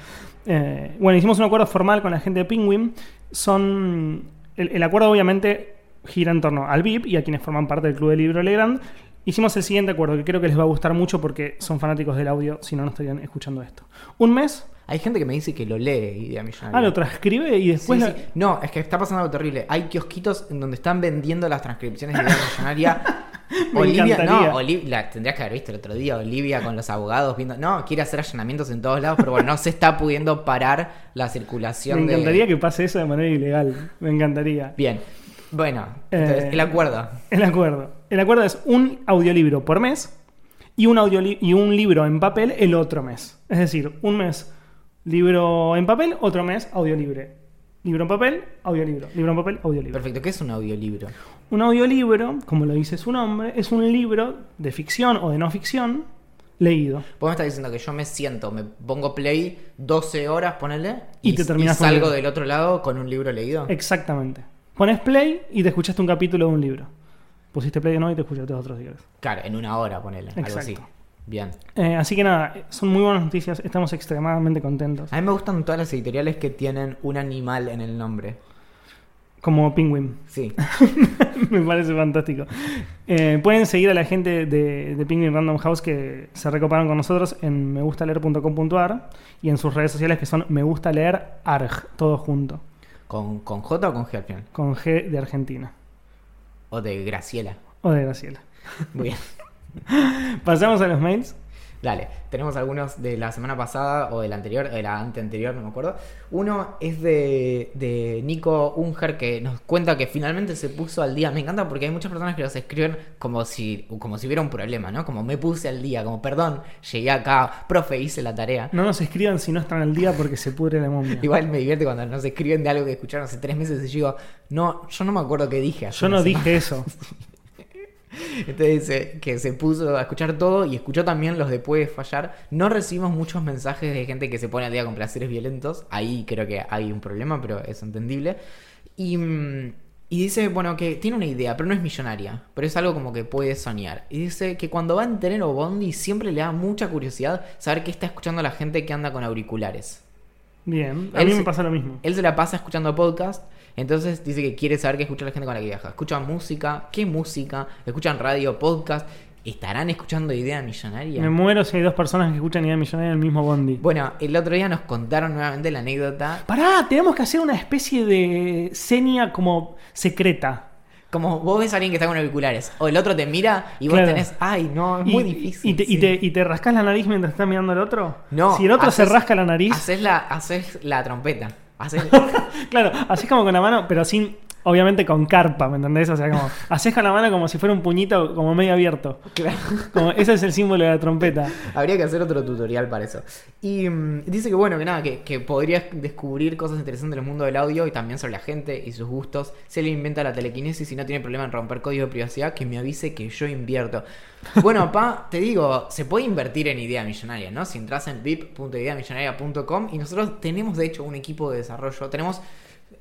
Eh, bueno, hicimos un acuerdo formal con la gente de Penguin. Son. El, el acuerdo, obviamente, gira en torno al VIP y a quienes forman parte del Club del Libro Legrand. Hicimos el siguiente acuerdo que creo que les va a gustar mucho porque son fanáticos del audio, si no, no estarían escuchando esto. Un mes. Hay gente que me dice que lo lee Idea Millonaria. Ah, lo transcribe y después. Sí, la- sí. No, es que está pasando algo terrible. Hay kiosquitos en donde están vendiendo las transcripciones de Idea Millonaria. *laughs* Me Olivia, encantaría. no, Olivia, la tendrías que haber visto el otro día. Olivia con los abogados viendo. No, quiere hacer allanamientos en todos lados, pero bueno, no se está pudiendo parar la circulación Me de. encantaría que pase eso de manera ilegal. Me encantaría. Bien. Bueno, entonces, Eh, el acuerdo. El acuerdo. El acuerdo es un audiolibro por mes y un, audioli- y un libro en papel el otro mes. Es decir, un mes libro en papel, otro mes audiolibre. Libro en papel, audiolibro. Libro en papel, audiolibro. Perfecto, ¿qué es un audiolibro? Un audiolibro, como lo dice su nombre, es un libro de ficción o de no ficción leído. Vos me estás diciendo que yo me siento, me pongo play 12 horas, ponele, Y te terminás con salgo el- del otro lado con un libro leído. Exactamente. Pones play y te escuchaste un capítulo de un libro. Pusiste play de nuevo y te escuchaste otros libros. Claro, en una hora, ponele, algo Exacto. así. Bien. Eh, así que nada, son muy buenas noticias. Estamos extremadamente contentos. A mí me gustan todas las editoriales que tienen un animal en el nombre. Como Penguin. Sí. *laughs* Me parece fantástico. Eh, pueden seguir a la gente de, de Penguin Random House que se recoparon con nosotros en megustaleer.com.ar y en sus redes sociales que son me gusta leer arg, todo junto, ¿Con, ¿Con J o con G al final? con G de Argentina O de Graciela. o de Graciela. Muy bien. *laughs* Pasamos a los mails. Dale, tenemos algunos de la semana pasada o de la anterior, de la anteanterior, no me acuerdo. Uno es de, de Nico Unger que nos cuenta que finalmente se puso al día. Me encanta porque hay muchas personas que los escriben como si, como si hubiera un problema, ¿no? Como me puse al día, como perdón, llegué acá, profe, hice la tarea. No nos escriban si no están al día porque se pudre la momia. *laughs* Igual me divierte cuando nos escriben de algo que escucharon hace tres meses y digo, no, yo no me acuerdo qué dije. hace Yo no semana". dije eso. *laughs* *laughs* Entonces dice que se puso a escuchar todo y escuchó también los de Puede Fallar. No recibimos muchos mensajes de gente que se pone al día con placeres violentos. Ahí creo que hay un problema, pero es entendible. Y, mm, y dice, bueno, que tiene una idea, pero no es millonaria. Pero es algo como que puede soñar. Y dice que cuando va en tren o bondi siempre le da mucha curiosidad saber qué está escuchando la gente que anda con auriculares. Bien, a Él mí se- me pasa lo mismo. Él se la pasa escuchando podcast, entonces dice que quiere saber qué escucha la gente con la que viaja. Escuchan música, qué música, escuchan radio, podcast. ¿Estarán escuchando Idea Millonaria? Me muero si hay dos personas que escuchan Idea Millonaria en el mismo bondi. Bueno, el otro día nos contaron nuevamente la anécdota. Pará, tenemos que hacer una especie de seña como secreta. Como vos ves a alguien que está con auriculares, o el otro te mira y vos Claro. tenés, ay, no, es Y- muy difícil. Y te, y sí". te- y te rascas la nariz mientras estás mirando al otro? No, Si el otro se rasca la nariz, Haces la, haces la trompeta. Haces, *laughs* claro, así como con la mano, pero sin, obviamente con carpa, ¿me entendés? O sea, como, haces con la mano como si fuera un puñito como medio abierto. claro. Como, ese es el símbolo de la trompeta. Habría que hacer otro tutorial para eso. Y mm, dice que bueno, que nada, que, que podrías descubrir cosas interesantes del mundo del audio y también sobre la gente y sus gustos. Si él inventa la telequinesis y no tiene problema en romper código de privacidad, que me avise que yo invierto. Bueno, pa, te digo, se puede invertir en idea millonaria, ¿no? Si entras en vip.ideamillonaria.com y nosotros tenemos de hecho un equipo de desarrollo. Tenemos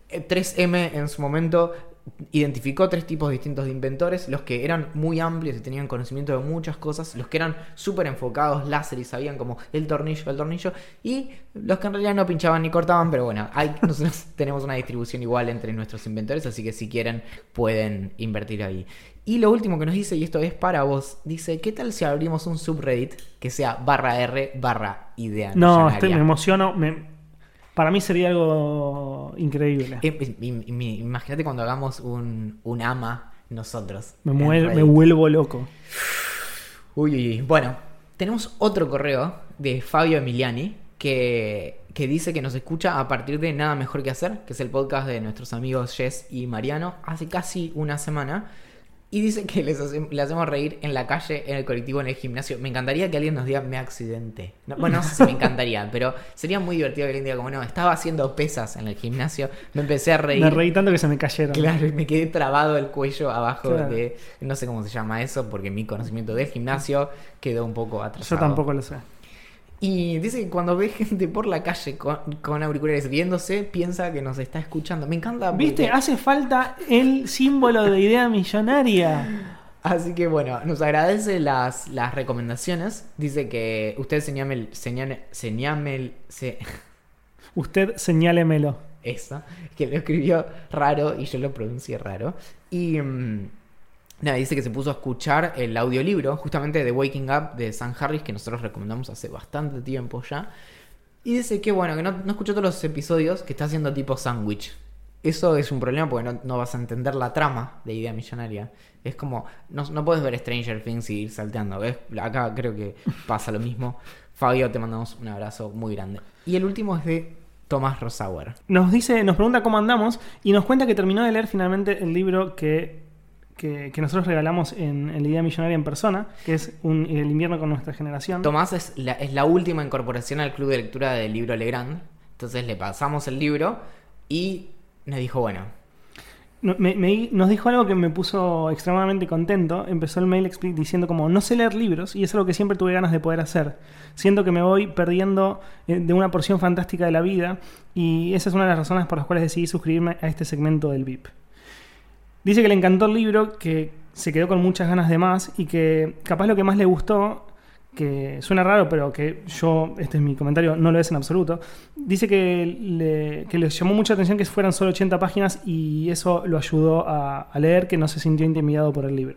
eh, 3M en su momento identificó tres tipos distintos de inventores, los que eran muy amplios y tenían conocimiento de muchas cosas, los que eran súper enfocados láser y sabían como el tornillo, el tornillo, y los que en realidad no pinchaban ni cortaban, pero bueno, *laughs* nosotros tenemos una distribución igual entre nuestros inventores, así que si quieren pueden invertir ahí. Y lo último que nos dice, y esto es para vos, dice, ¿qué tal si abrimos un subreddit que sea barra R barra idea? No, estoy- me emociono. me- para mí sería algo increíble. Im- im- Imagínate cuando hagamos un, un ama nosotros. Me, muel- me vuelvo loco. Uy, uy, uy. Bueno, tenemos otro correo de Fabio Emiliani que, que dice que nos escucha a partir de Nada Mejor que Hacer, que es el podcast de nuestros amigos Jess y Mariano, hace casi una semana. Y dice que les hace- le hacemos reír en la calle, en el colectivo, en el gimnasio. Me encantaría que alguien nos diga me accidenté. No, bueno, no sé si me encantaría, *laughs* pero sería muy divertido que alguien diga como no, estaba haciendo pesas en el gimnasio, me empecé a reír. Me reí tanto que se me cayeron. Claro, y me quedé trabado el cuello abajo Claro. de. No sé cómo se llama eso, porque mi conocimiento del gimnasio quedó un poco Yo atrasado. tampoco lo sé. Y dice que cuando ve gente por la calle con, con auriculares riéndose, piensa que nos está escuchando. Me encanta. porque- ¿Viste? Hace falta el símbolo de idea millonaria. Así que bueno, nos agradece las, las recomendaciones. Dice que usted señame, señale, señame, se, Usted señálemelo. esa, que lo escribió raro y yo lo pronuncié raro. Y mm, nada, dice que se puso a escuchar el audiolibro, justamente de Waking Up de San Harris, que nosotros recomendamos hace bastante tiempo ya. Y dice que bueno, que no, no escuchó todos los episodios, que está haciendo tipo sándwich. Eso es un problema porque no, no vas a entender la trama de Idea Millonaria. Es como, no, no puedes ver Stranger Things y ir salteando, ¿ves? Acá creo que pasa lo mismo. *laughs* Fabio, te mandamos un abrazo muy grande. Y el último es de Tomás Rosauer. Nos dice, nos pregunta cómo andamos y nos cuenta que terminó de leer finalmente el libro que, que, que nosotros regalamos en, en la idea millonaria en persona, que es un- El invierno con nuestra generación. Tomás es la, es la última incorporación al club de lectura del libro Legrand. Entonces le pasamos el libro y nos dijo, bueno, no- me- me- nos dijo algo que me puso extremadamente contento. Empezó el mail diciendo como, no sé leer libros y es algo que siempre tuve ganas de poder hacer. Siento que me voy perdiendo eh, de una porción fantástica de la vida y esa es una de las razones por las cuales decidí suscribirme a este segmento del VIP. Dice que le encantó el libro, que se quedó con muchas ganas de más y que capaz lo que más le gustó, que suena raro, pero que yo, este es mi comentario, no lo es en absoluto, dice que le, que le llamó mucha atención que fueran solo 80 páginas y eso lo ayudó a, leer, que no se sintió intimidado por el libro.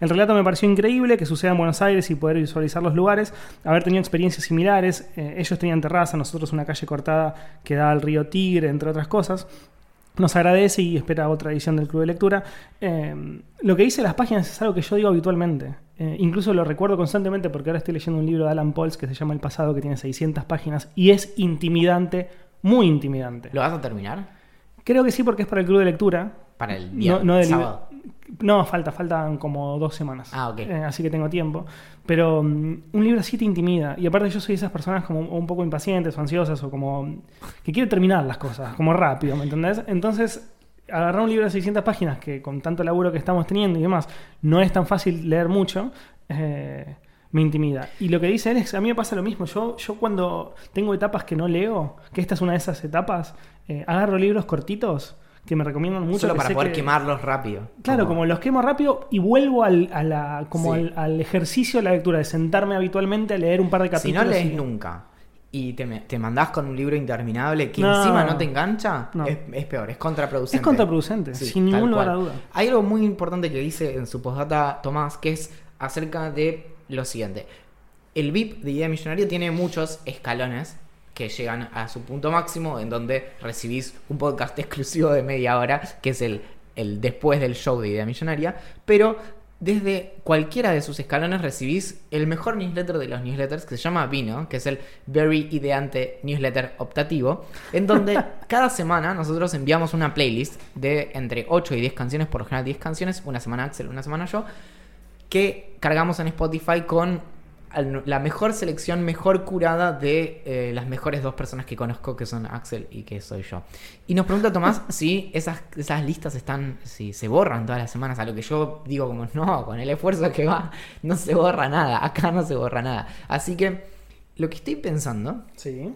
El relato me pareció increíble, que suceda en Buenos Aires y poder visualizar los lugares, haber tenido experiencias similares. Eh, ellos tenían terraza, nosotros una calle cortada que da al río Tigre, entre otras cosas. Nos agradece y espera otra edición del Club de Lectura. Eh, lo que dice las páginas es algo que yo digo habitualmente. Eh, incluso lo recuerdo constantemente porque ahora estoy leyendo un libro de Alan Pauls que se llama El pasado, que tiene 600 páginas y es intimidante, muy intimidante. ¿Lo vas a terminar? Creo que sí porque es para el Club de Lectura. Para el No, viernes, no del- sábado. No, falta, faltan como dos semanas. Ah, ok. Eh, así que tengo tiempo. Pero mm, un libro así te intimida. Y aparte yo soy de esas personas como un poco impacientes o ansiosas o como que quiero terminar las cosas, como rápido, ¿me entendés? Entonces, agarrar un libro de 600 páginas que con tanto laburo que estamos teniendo y demás, no es tan fácil leer mucho, eh, me intimida. Y lo que dice él es, a mí me pasa lo mismo. Yo, yo cuando tengo etapas que no leo, que esta es una de esas etapas, eh, agarro libros cortitos que me recomiendan mucho. Solo para poder que- quemarlos rápido. Claro, como los quemo rápido y vuelvo al, a la, como Sí. al, al ejercicio de la lectura, de sentarme habitualmente a leer un par de Si capítulos. no lees y- nunca y te, te mandás con un libro interminable que No. encima no te engancha, No. es, es peor, es contraproducente. Es contraproducente, Sí, sin ningún lugar a duda. Hay algo muy importante que dice en su postdata Tomás, que es acerca de lo siguiente. El VIP de Idea Millonaria tiene muchos escalones que llegan a su punto máximo, en donde recibís un podcast *laughs* exclusivo de media hora, que es el, el después del show de Idea Millonaria, pero desde cualquiera de sus escalones recibís el mejor newsletter de los newsletters, que se llama Vino, que es el Very Ideante Newsletter Optativo, en donde *laughs* cada semana nosotros enviamos una playlist de entre 8 y 10 canciones, por lo general 10 canciones, una semana Axel, una semana yo, que cargamos en Spotify con la mejor selección, mejor curada de eh, las mejores dos personas que conozco, que son Axel y que soy yo. Y nos pregunta Tomás *laughs* si esas, esas listas están, si se borran todas las semanas, a lo que yo digo como, no, con el esfuerzo que va, no se borra nada, acá no se borra nada. Así que lo que estoy pensando Sí.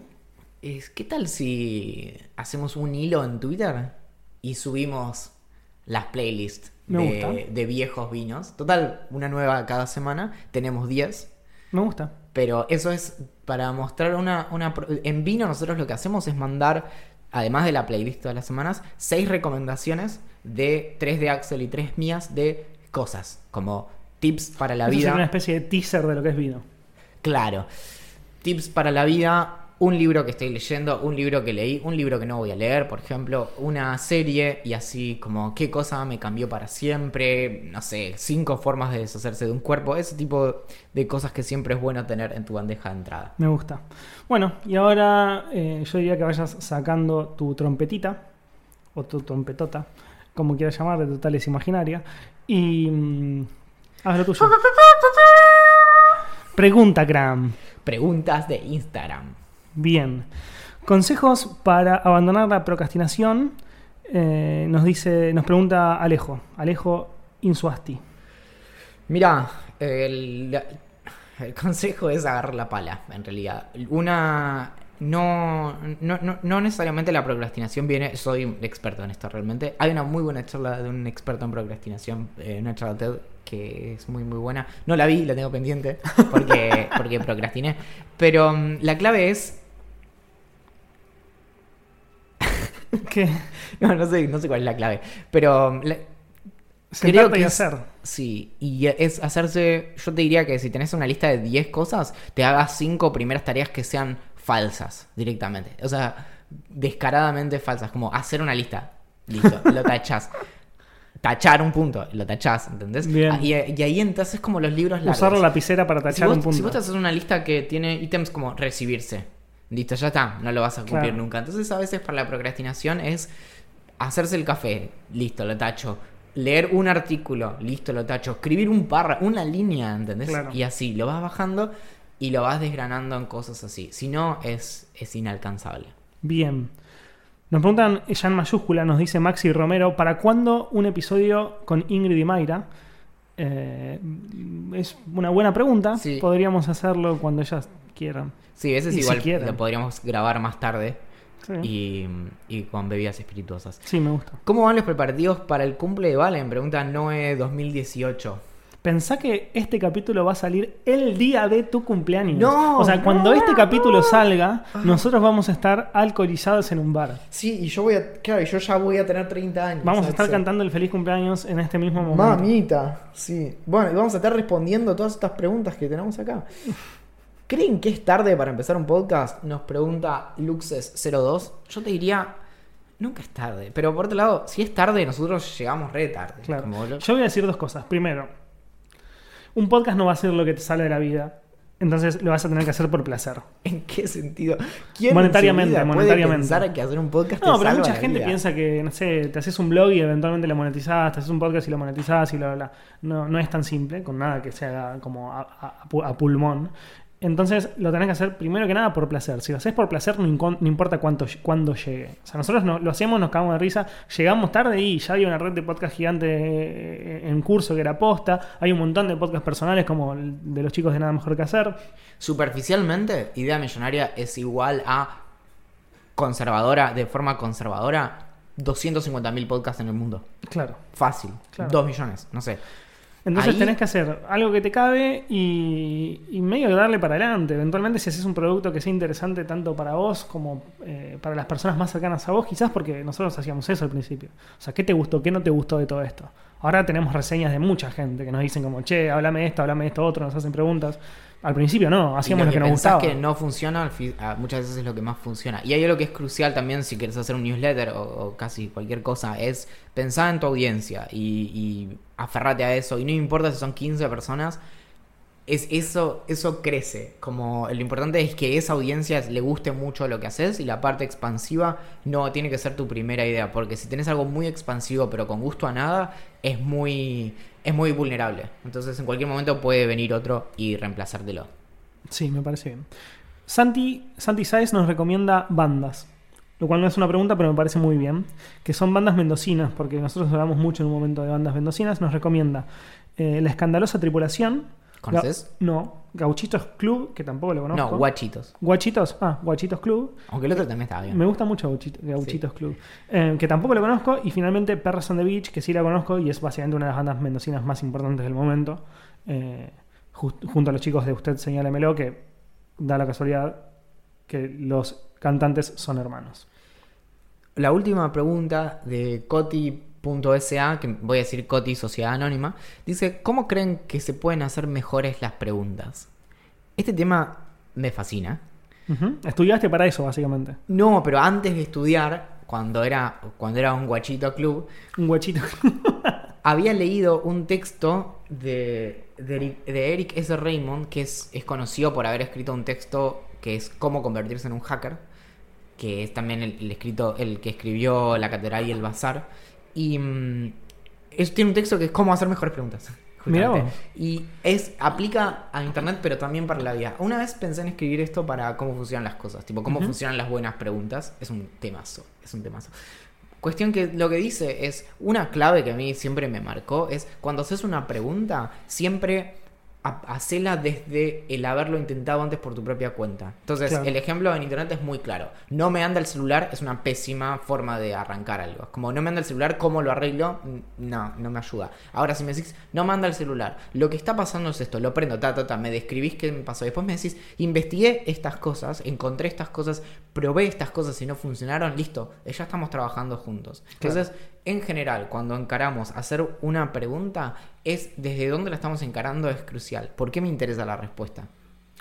es, ¿qué tal si hacemos un hilo en Twitter y subimos las playlists de, de viejos vinos? Total, una nueva cada semana, tenemos 10. Me gusta. Pero eso es para mostrar una, una... En vino nosotros lo que hacemos es mandar, además de la playlist todas las semanas, seis recomendaciones de tres de Axel y tres mías de cosas, como tips para la Eso vida. sería una especie de teaser de lo que es vino. Claro. Tips para la vida, un libro que estoy leyendo, un libro que leí, un libro que no voy a leer, por ejemplo, una serie y así como qué cosa me cambió para siempre, no sé, cinco formas de deshacerse de un cuerpo, ese tipo de cosas que siempre es bueno tener en tu bandeja de entrada. Me gusta. Bueno, y ahora eh, yo diría que vayas sacando tu trompetita, o tu trompetota, como quieras llamar, de total es imaginaria, y mm, haz lo tuyo. *laughs* Pregunta, Gram. Preguntas de Instagram. Bien. Consejos para abandonar la procrastinación. eh, nos dice, nos pregunta Alejo. Alejo Insuasti. Mira, el, consejo es agarrar la pala, en realidad. Una. No, no, no, no necesariamente la procrastinación viene. Soy experto en esto realmente. Hay una muy buena charla de un experto en procrastinación, eh, una charla TED que es muy muy buena. No la vi, la tengo pendiente porque, porque procrastiné. Pero mm, la clave es. *laughs* ¿Qué? No, no sé, no sé cuál es la clave. Pero mm, la- Sentarte y es- hacer. Sí, y es hacerse. Yo te diría que si tenés una lista de 10 cosas, te hagas 5 primeras tareas que sean falsas directamente. O sea, descaradamente falsas. Como hacer una lista. Listo, lo *laughs* tachás. Tachar un punto, lo tachás, ¿entendés? Bien. Ah, Y, y ahí entonces es como los libros largos. Usar la lapicera para si tachar vos, un punto. si vos te haces una lista que tiene ítems como recibirse, listo, ya está, no lo vas a cumplir Claro. nunca. Entonces a veces para la procrastinación es hacerse el café, listo, lo tacho. Leer un artículo, listo, lo tacho. Escribir un párrafo, una línea, ¿entendés? Claro. Y así, lo vas bajando y lo vas desgranando en cosas así. Si no, es, es inalcanzable. Bien. Nos preguntan, ya en mayúscula, nos dice Maxi Romero, ¿para cuándo un episodio con Ingrid y Mayra? Eh, es una buena pregunta. Sí. Podríamos hacerlo cuando ellas quieran. Sí, ese es Y igual, si lo podríamos grabar más tarde Sí, y, y con bebidas espirituosas. Sí, me gusta. ¿Cómo van los preparativos para el cumple de Valen? Pregunta Noe 2018. Pensá que este capítulo va a salir el día de tu cumpleaños. No, o sea, cuando no, este capítulo no. salga, nosotros vamos a estar alcoholizados en un bar. Sí, y yo voy a. Claro, yo ya voy a tener 30 años. Vamos a estar cantando el feliz cumpleaños en este mismo momento. Mamita, sí. Bueno, y vamos a estar respondiendo todas estas preguntas que tenemos acá. ¿Creen que es tarde para empezar un podcast? Nos pregunta Luxes02. Yo te diría, nunca es tarde. Pero por otro lado, si es tarde, nosotros llegamos re tarde. Claro. Como lo- Yo voy a decir dos cosas. Primero, un podcast no va a ser lo que te sale de la vida. Entonces lo vas a tener que hacer por placer. ¿En qué sentido? ¿Quién Monetariamente, en monetariamente. puede pensar que hacer un podcast No, te pero salva mucha la gente vida? piensa que, no sé, te haces un blog y eventualmente lo monetizás, te haces un podcast y lo monetizás y bla, bla, bla. No, no es tan simple, con nada que se haga como a pulmón. Entonces lo tenés que hacer primero que nada por placer. Si lo haces por placer, no, importa cuánto, cuándo llegue. O sea, nosotros no- lo hacemos, nos cagamos de risa, llegamos tarde y ya había una red de podcast gigante eh, en curso que era posta. Hay un montón de podcasts personales como el de los chicos de Nada Mejor que Hacer. Superficialmente, idea millonaria es igual a conservadora, de forma conservadora, 250.000 podcasts en el mundo. Claro. Fácil. Claro. 2 millones, no sé. Entonces Ahí- tenés que hacer algo que te cabe y, y medio que darle para adelante. Eventualmente si haces un producto que sea interesante tanto para vos como eh, para las personas más cercanas a vos, quizás porque nosotros hacíamos eso al principio. O sea, ¿qué te gustó? ¿Qué no te gustó de todo esto? Ahora tenemos reseñas de mucha gente que nos dicen como, che, háblame esto, háblame esto otro, nos hacen preguntas. Al principio no, hacíamos Y lo que, nos gustaba. que no funciona, ah, muchas veces es lo que más funciona. Y hay algo que es crucial también si quieres hacer un newsletter o, o casi cualquier cosa, es pensar en tu audiencia y, y aferrate a eso. Y no importa si son 15 personas, es eso, eso crece. Como lo importante es que esa audiencia le guste mucho lo que haces y la parte expansiva no tiene que ser tu primera idea. Porque si tenés algo muy expansivo pero con gusto a nada, es muy, es muy vulnerable. Entonces en cualquier momento puede venir otro y reemplazártelo. Sí, me parece bien. Santi, Santi Saez nos recomienda bandas. Lo cual no es una pregunta, pero me parece muy bien. Que son bandas mendocinas, porque nosotros hablamos mucho en un momento de bandas mendocinas. Nos recomienda eh, La Escandalosa Tripulación. ¿Conoces? No. Gauchitos Club, que tampoco lo conozco. No, guachitos. Guachitos. Ah, Guachitos Club. Aunque el otro también estaba bien. Me gusta mucho Gauchito- Gauchitos Club. Eh, que tampoco lo conozco. Y finalmente Perras on the Beach, que sí la conozco y es básicamente una de las bandas mendocinas más importantes del momento. Eh, junto a los chicos de Usted Señálemelo, que da la casualidad que los cantantes son hermanos. La última pregunta de Coti.sa, que voy a decir Coti Sociedad Anónima, dice, ¿cómo creen que se pueden hacer mejores las preguntas? Este tema me fascina. Estudiaste para eso, básicamente. No, pero antes de estudiar, cuando era, cuando era un guachito club, Un guachito. *laughs* había leído un texto de, de, Eric, de Eric S. Raymond, que es, es conocido por haber escrito un texto que es Cómo convertirse en un hacker, que es también el, el escrito, el que escribió La Catedral y el Bazar. Y mm, es, tiene un texto que es Cómo hacer mejores preguntas. *laughs* Mirá. Y es, aplica a internet, pero también para la vida. Una vez pensé en escribir esto para cómo funcionan las cosas, tipo cómo funcionan las buenas preguntas. Es un temazo, es un temazo. Cuestión que lo que dice es, una clave que a mí siempre me marcó es, cuando haces una pregunta, siempre hacela desde el haberlo intentado antes por tu propia cuenta. Entonces, Claro. el ejemplo en internet es muy claro. No me anda el celular es una pésima forma de arrancar algo. Como no me anda el celular, ¿cómo lo arreglo? No, no me ayuda. Ahora, si me decís, no me anda el celular, lo que está pasando es esto, lo prendo, ta, ta, ta, me describís qué me pasó. Después me decís, investigué estas cosas, encontré estas cosas, probé estas cosas y no funcionaron, listo, ya estamos trabajando juntos. Claro. En general, cuando encaramos hacer una pregunta, es desde dónde la estamos encarando es crucial. ¿Por qué me interesa la respuesta?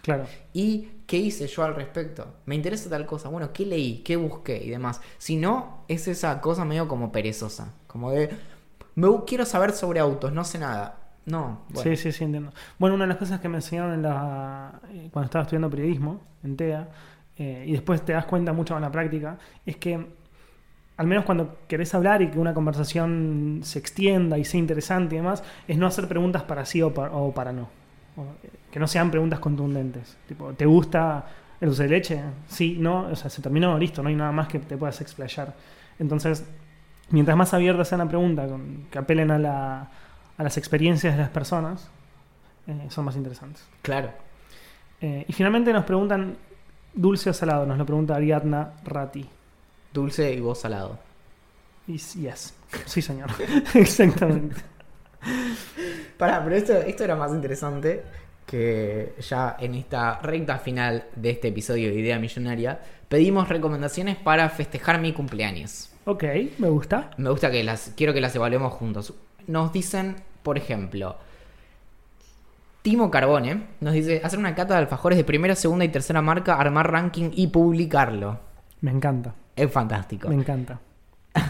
Claro. ¿Y qué hice yo al respecto? Me interesa tal cosa. Bueno, ¿qué leí? ¿Qué busqué? Y demás. Si no, es esa cosa medio como perezosa. Como de, me quiero saber sobre autos, no sé nada. No, bueno. Sí, sí, sí, entiendo. Bueno, una de las cosas que me enseñaron en la, eh, cuando estaba estudiando periodismo en TEA, eh, y después te das cuenta mucho con la práctica, es que al menos cuando querés hablar y que una conversación se extienda y sea interesante y demás, es no hacer preguntas para sí o para, o para no. O, que no sean preguntas contundentes. Tipo, ¿te gusta ¿El dulce de leche? Sí, no, o sea, se terminó, listo, no hay nada más que te puedas explayar. Entonces, mientras más abierta sea la pregunta, con- que apelen a, la- a las experiencias de las personas, eh, son más interesantes. Claro. Eh, y finalmente nos preguntan, ¿dulce o salado? Nos lo pregunta Ariadna Ratti. Dulce y vos salado. Y s- yes, sí señor, *laughs* exactamente. Pará, pero esto, esto era más interesante que ya en esta recta final de este episodio de Idea Millonaria pedimos recomendaciones para festejar mi cumpleaños. Ok, me gusta. Me gusta que las. Quiero que las evaluemos juntos. Nos dicen, por ejemplo. Timo Carbone nos dice hacer una cata de alfajores de primera, segunda y tercera marca, armar ranking y publicarlo. Me encanta, Es fantástico. me encanta. *laughs*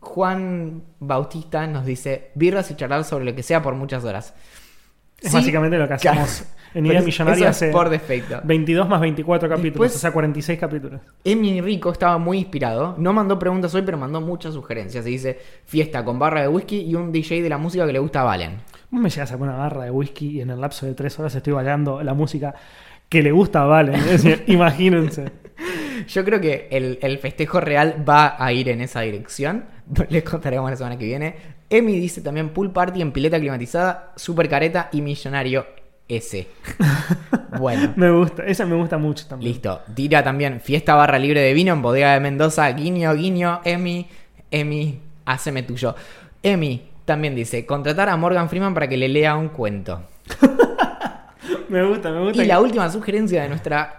Juan Bautista nos dice birras y charlar sobre lo que sea por muchas horas. Es Sí, básicamente lo que claro. hacemos en Idea Millonaria es hace por defecto. 22 más 24 capítulos, Después- o sea, 46 capítulos. Emi Rico estaba muy inspirado. No mandó preguntas hoy, pero mandó muchas sugerencias. Se dice fiesta con barra de whisky y un DJ de la música que le gusta a Valen. Vos me llegas a poner una barra de whisky y en el lapso de 3 horas estoy bailando la música que le gusta a Valen. Es decir, *laughs* imagínense. Yo creo que el, el festejo real va a ir en esa dirección. *laughs* Les contaremos la semana que viene. Emi dice también pool party en pileta climatizada, super careta y millonario S. *laughs* bueno, Me gusta, esa me gusta mucho también. listo. Tira también fiesta barra libre de vino en bodega de Mendoza. Guiño, guiño. Emi, Emi, haceme tuyo. Emi también dice contratar a Morgan Freeman para que le lea un cuento. *laughs* Me gusta, me gusta. Y la última sugerencia de nuestra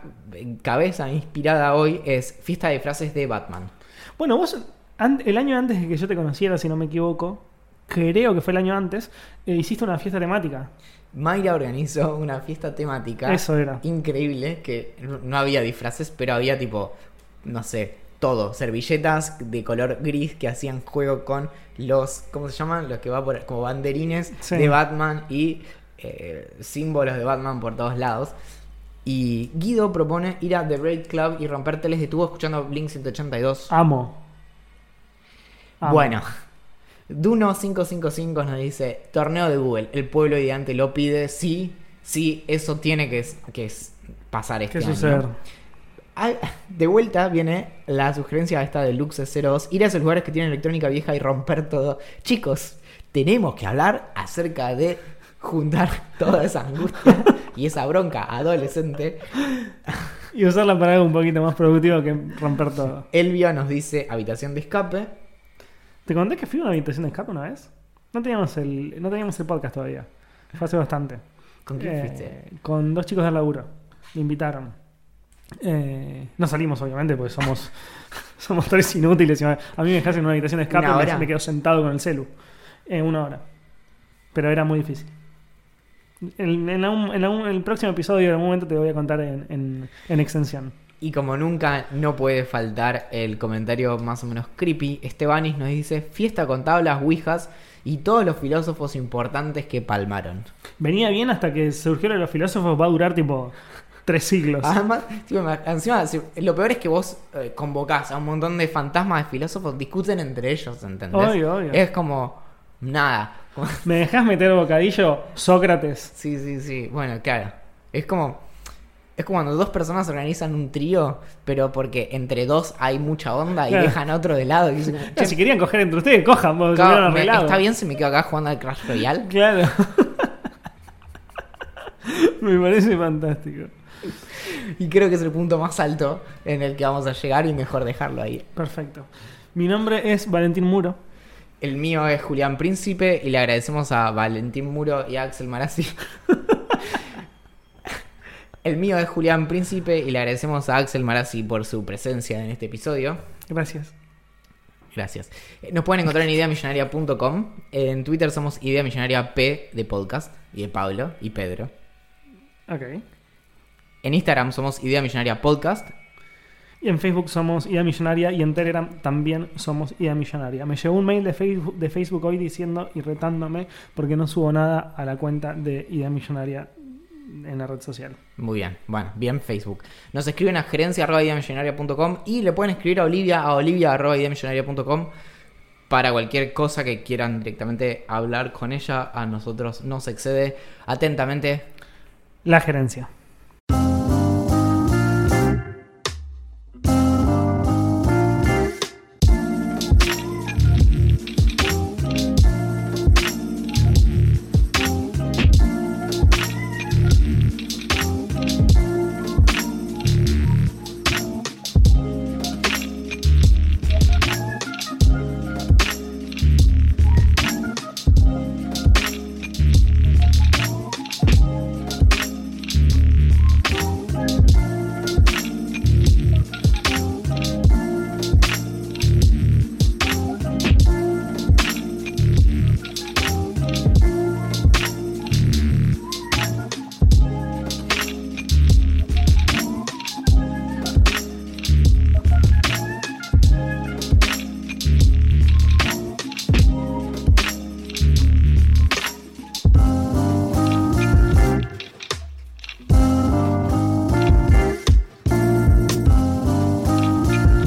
cabeza inspirada hoy es fiesta de frases de Batman. Bueno, vos, el año antes de que yo te conociera, si no me equivoco, creo que fue el año antes, eh, hiciste una fiesta temática. Mayra organizó una fiesta temática. Eso era. Increíble, que no- no había disfraces, pero había tipo, no sé, todo. Servilletas de color gris que hacían juego con los, ¿cómo se llaman? Los que va por, como banderines Sí. de Batman y eh, símbolos de Batman por todos lados. Y Guido propone ir a The Raid Club y romper teles de tubo escuchando Blink 182. Amo. Amo. Bueno, Duno555 nos dice, torneo de Google, el pueblo ideante lo pide, sí, sí, eso tiene que, que pasar este ¿Qué año. suceder? De vuelta viene la sugerencia esta de Lux02, ir a esos lugares que tienen electrónica vieja y romper todo. Chicos, tenemos que hablar acerca de juntar *laughs* toda esa angustia y esa bronca adolescente. Y usarla para algo un poquito más productivo que romper todo. Elvia nos dice habitación de escape. ¿Te conté que fui a una habitación de escape una vez? No teníamos el, no teníamos el podcast todavía. Fue hace bastante. ¿Con quién Eh, fuiste? Con dos chicos del laburo. Me invitaron. Eh, no salimos, obviamente, porque somos, *laughs* somos tres inútiles. y A mí me dejas en una habitación de escape ¿Una y me, quedo sentado con el celu. En una hora. Pero era muy difícil. En, en algún- en algún- en el próximo episodio, en algún momento, te voy a contar en, en- en extensión. Y como nunca, no puede faltar el comentario más o menos creepy. Estebanis nos dice: fiesta con tablas, ouijas y todos los filósofos importantes que palmaron. Venía bien hasta que surgieron los filósofos. Va a durar tipo tres siglos. Además, encima, lo peor es que vos eh, convocás a un montón de fantasmas de filósofos, discuten entre ellos, ¿entendés? Obvio, obvio. Es como nada. *laughs* ¿Me dejás meter bocadillo? Sócrates. Sí, sí, sí. Bueno, claro. Es como. Es como cuando dos personas organizan un trío, pero porque entre dos hay mucha onda y Claro. dejan a otro de lado. Y dicen, si querían coger entre ustedes, cojan, vos, "Claro, me- arreglado". ¿Está bien si me quedo acá jugando al Crash Royale? *laughs* Claro. *laughs* Me parece fantástico. Y creo que es el punto más alto en el que vamos a llegar y mejor dejarlo ahí. Perfecto. Mi nombre es Valentín Muro. El mío es Julián Príncipe y le agradecemos a Valentín Muro y a Axel Marazzi. *laughs* El mío es Julián Príncipe y le agradecemos a Axel Marazzi por su presencia en este episodio. Gracias. Gracias. Eh, Nos pueden encontrar en ideamillonaria.com. En Twitter somos Idea Millonaria P de podcast y de Pablo y Pedro. Ok. En Instagram somos Idea Millonaria Podcast. Y en Facebook somos Ida Millonaria y en Telegram también somos Ida Millonaria. Me llegó un mail de Facebook, de Facebook hoy diciendo y retándome porque no subo nada a la cuenta de Ida Millonaria en la red social. Muy bien, bueno, bien Facebook. Nos escriben a gerencia.ideamillonaria.com y le pueden escribir a Olivia a olivia.ideamillonaria.com para cualquier cosa que quieran directamente hablar con ella. A nosotros nos excede atentamente La gerencia.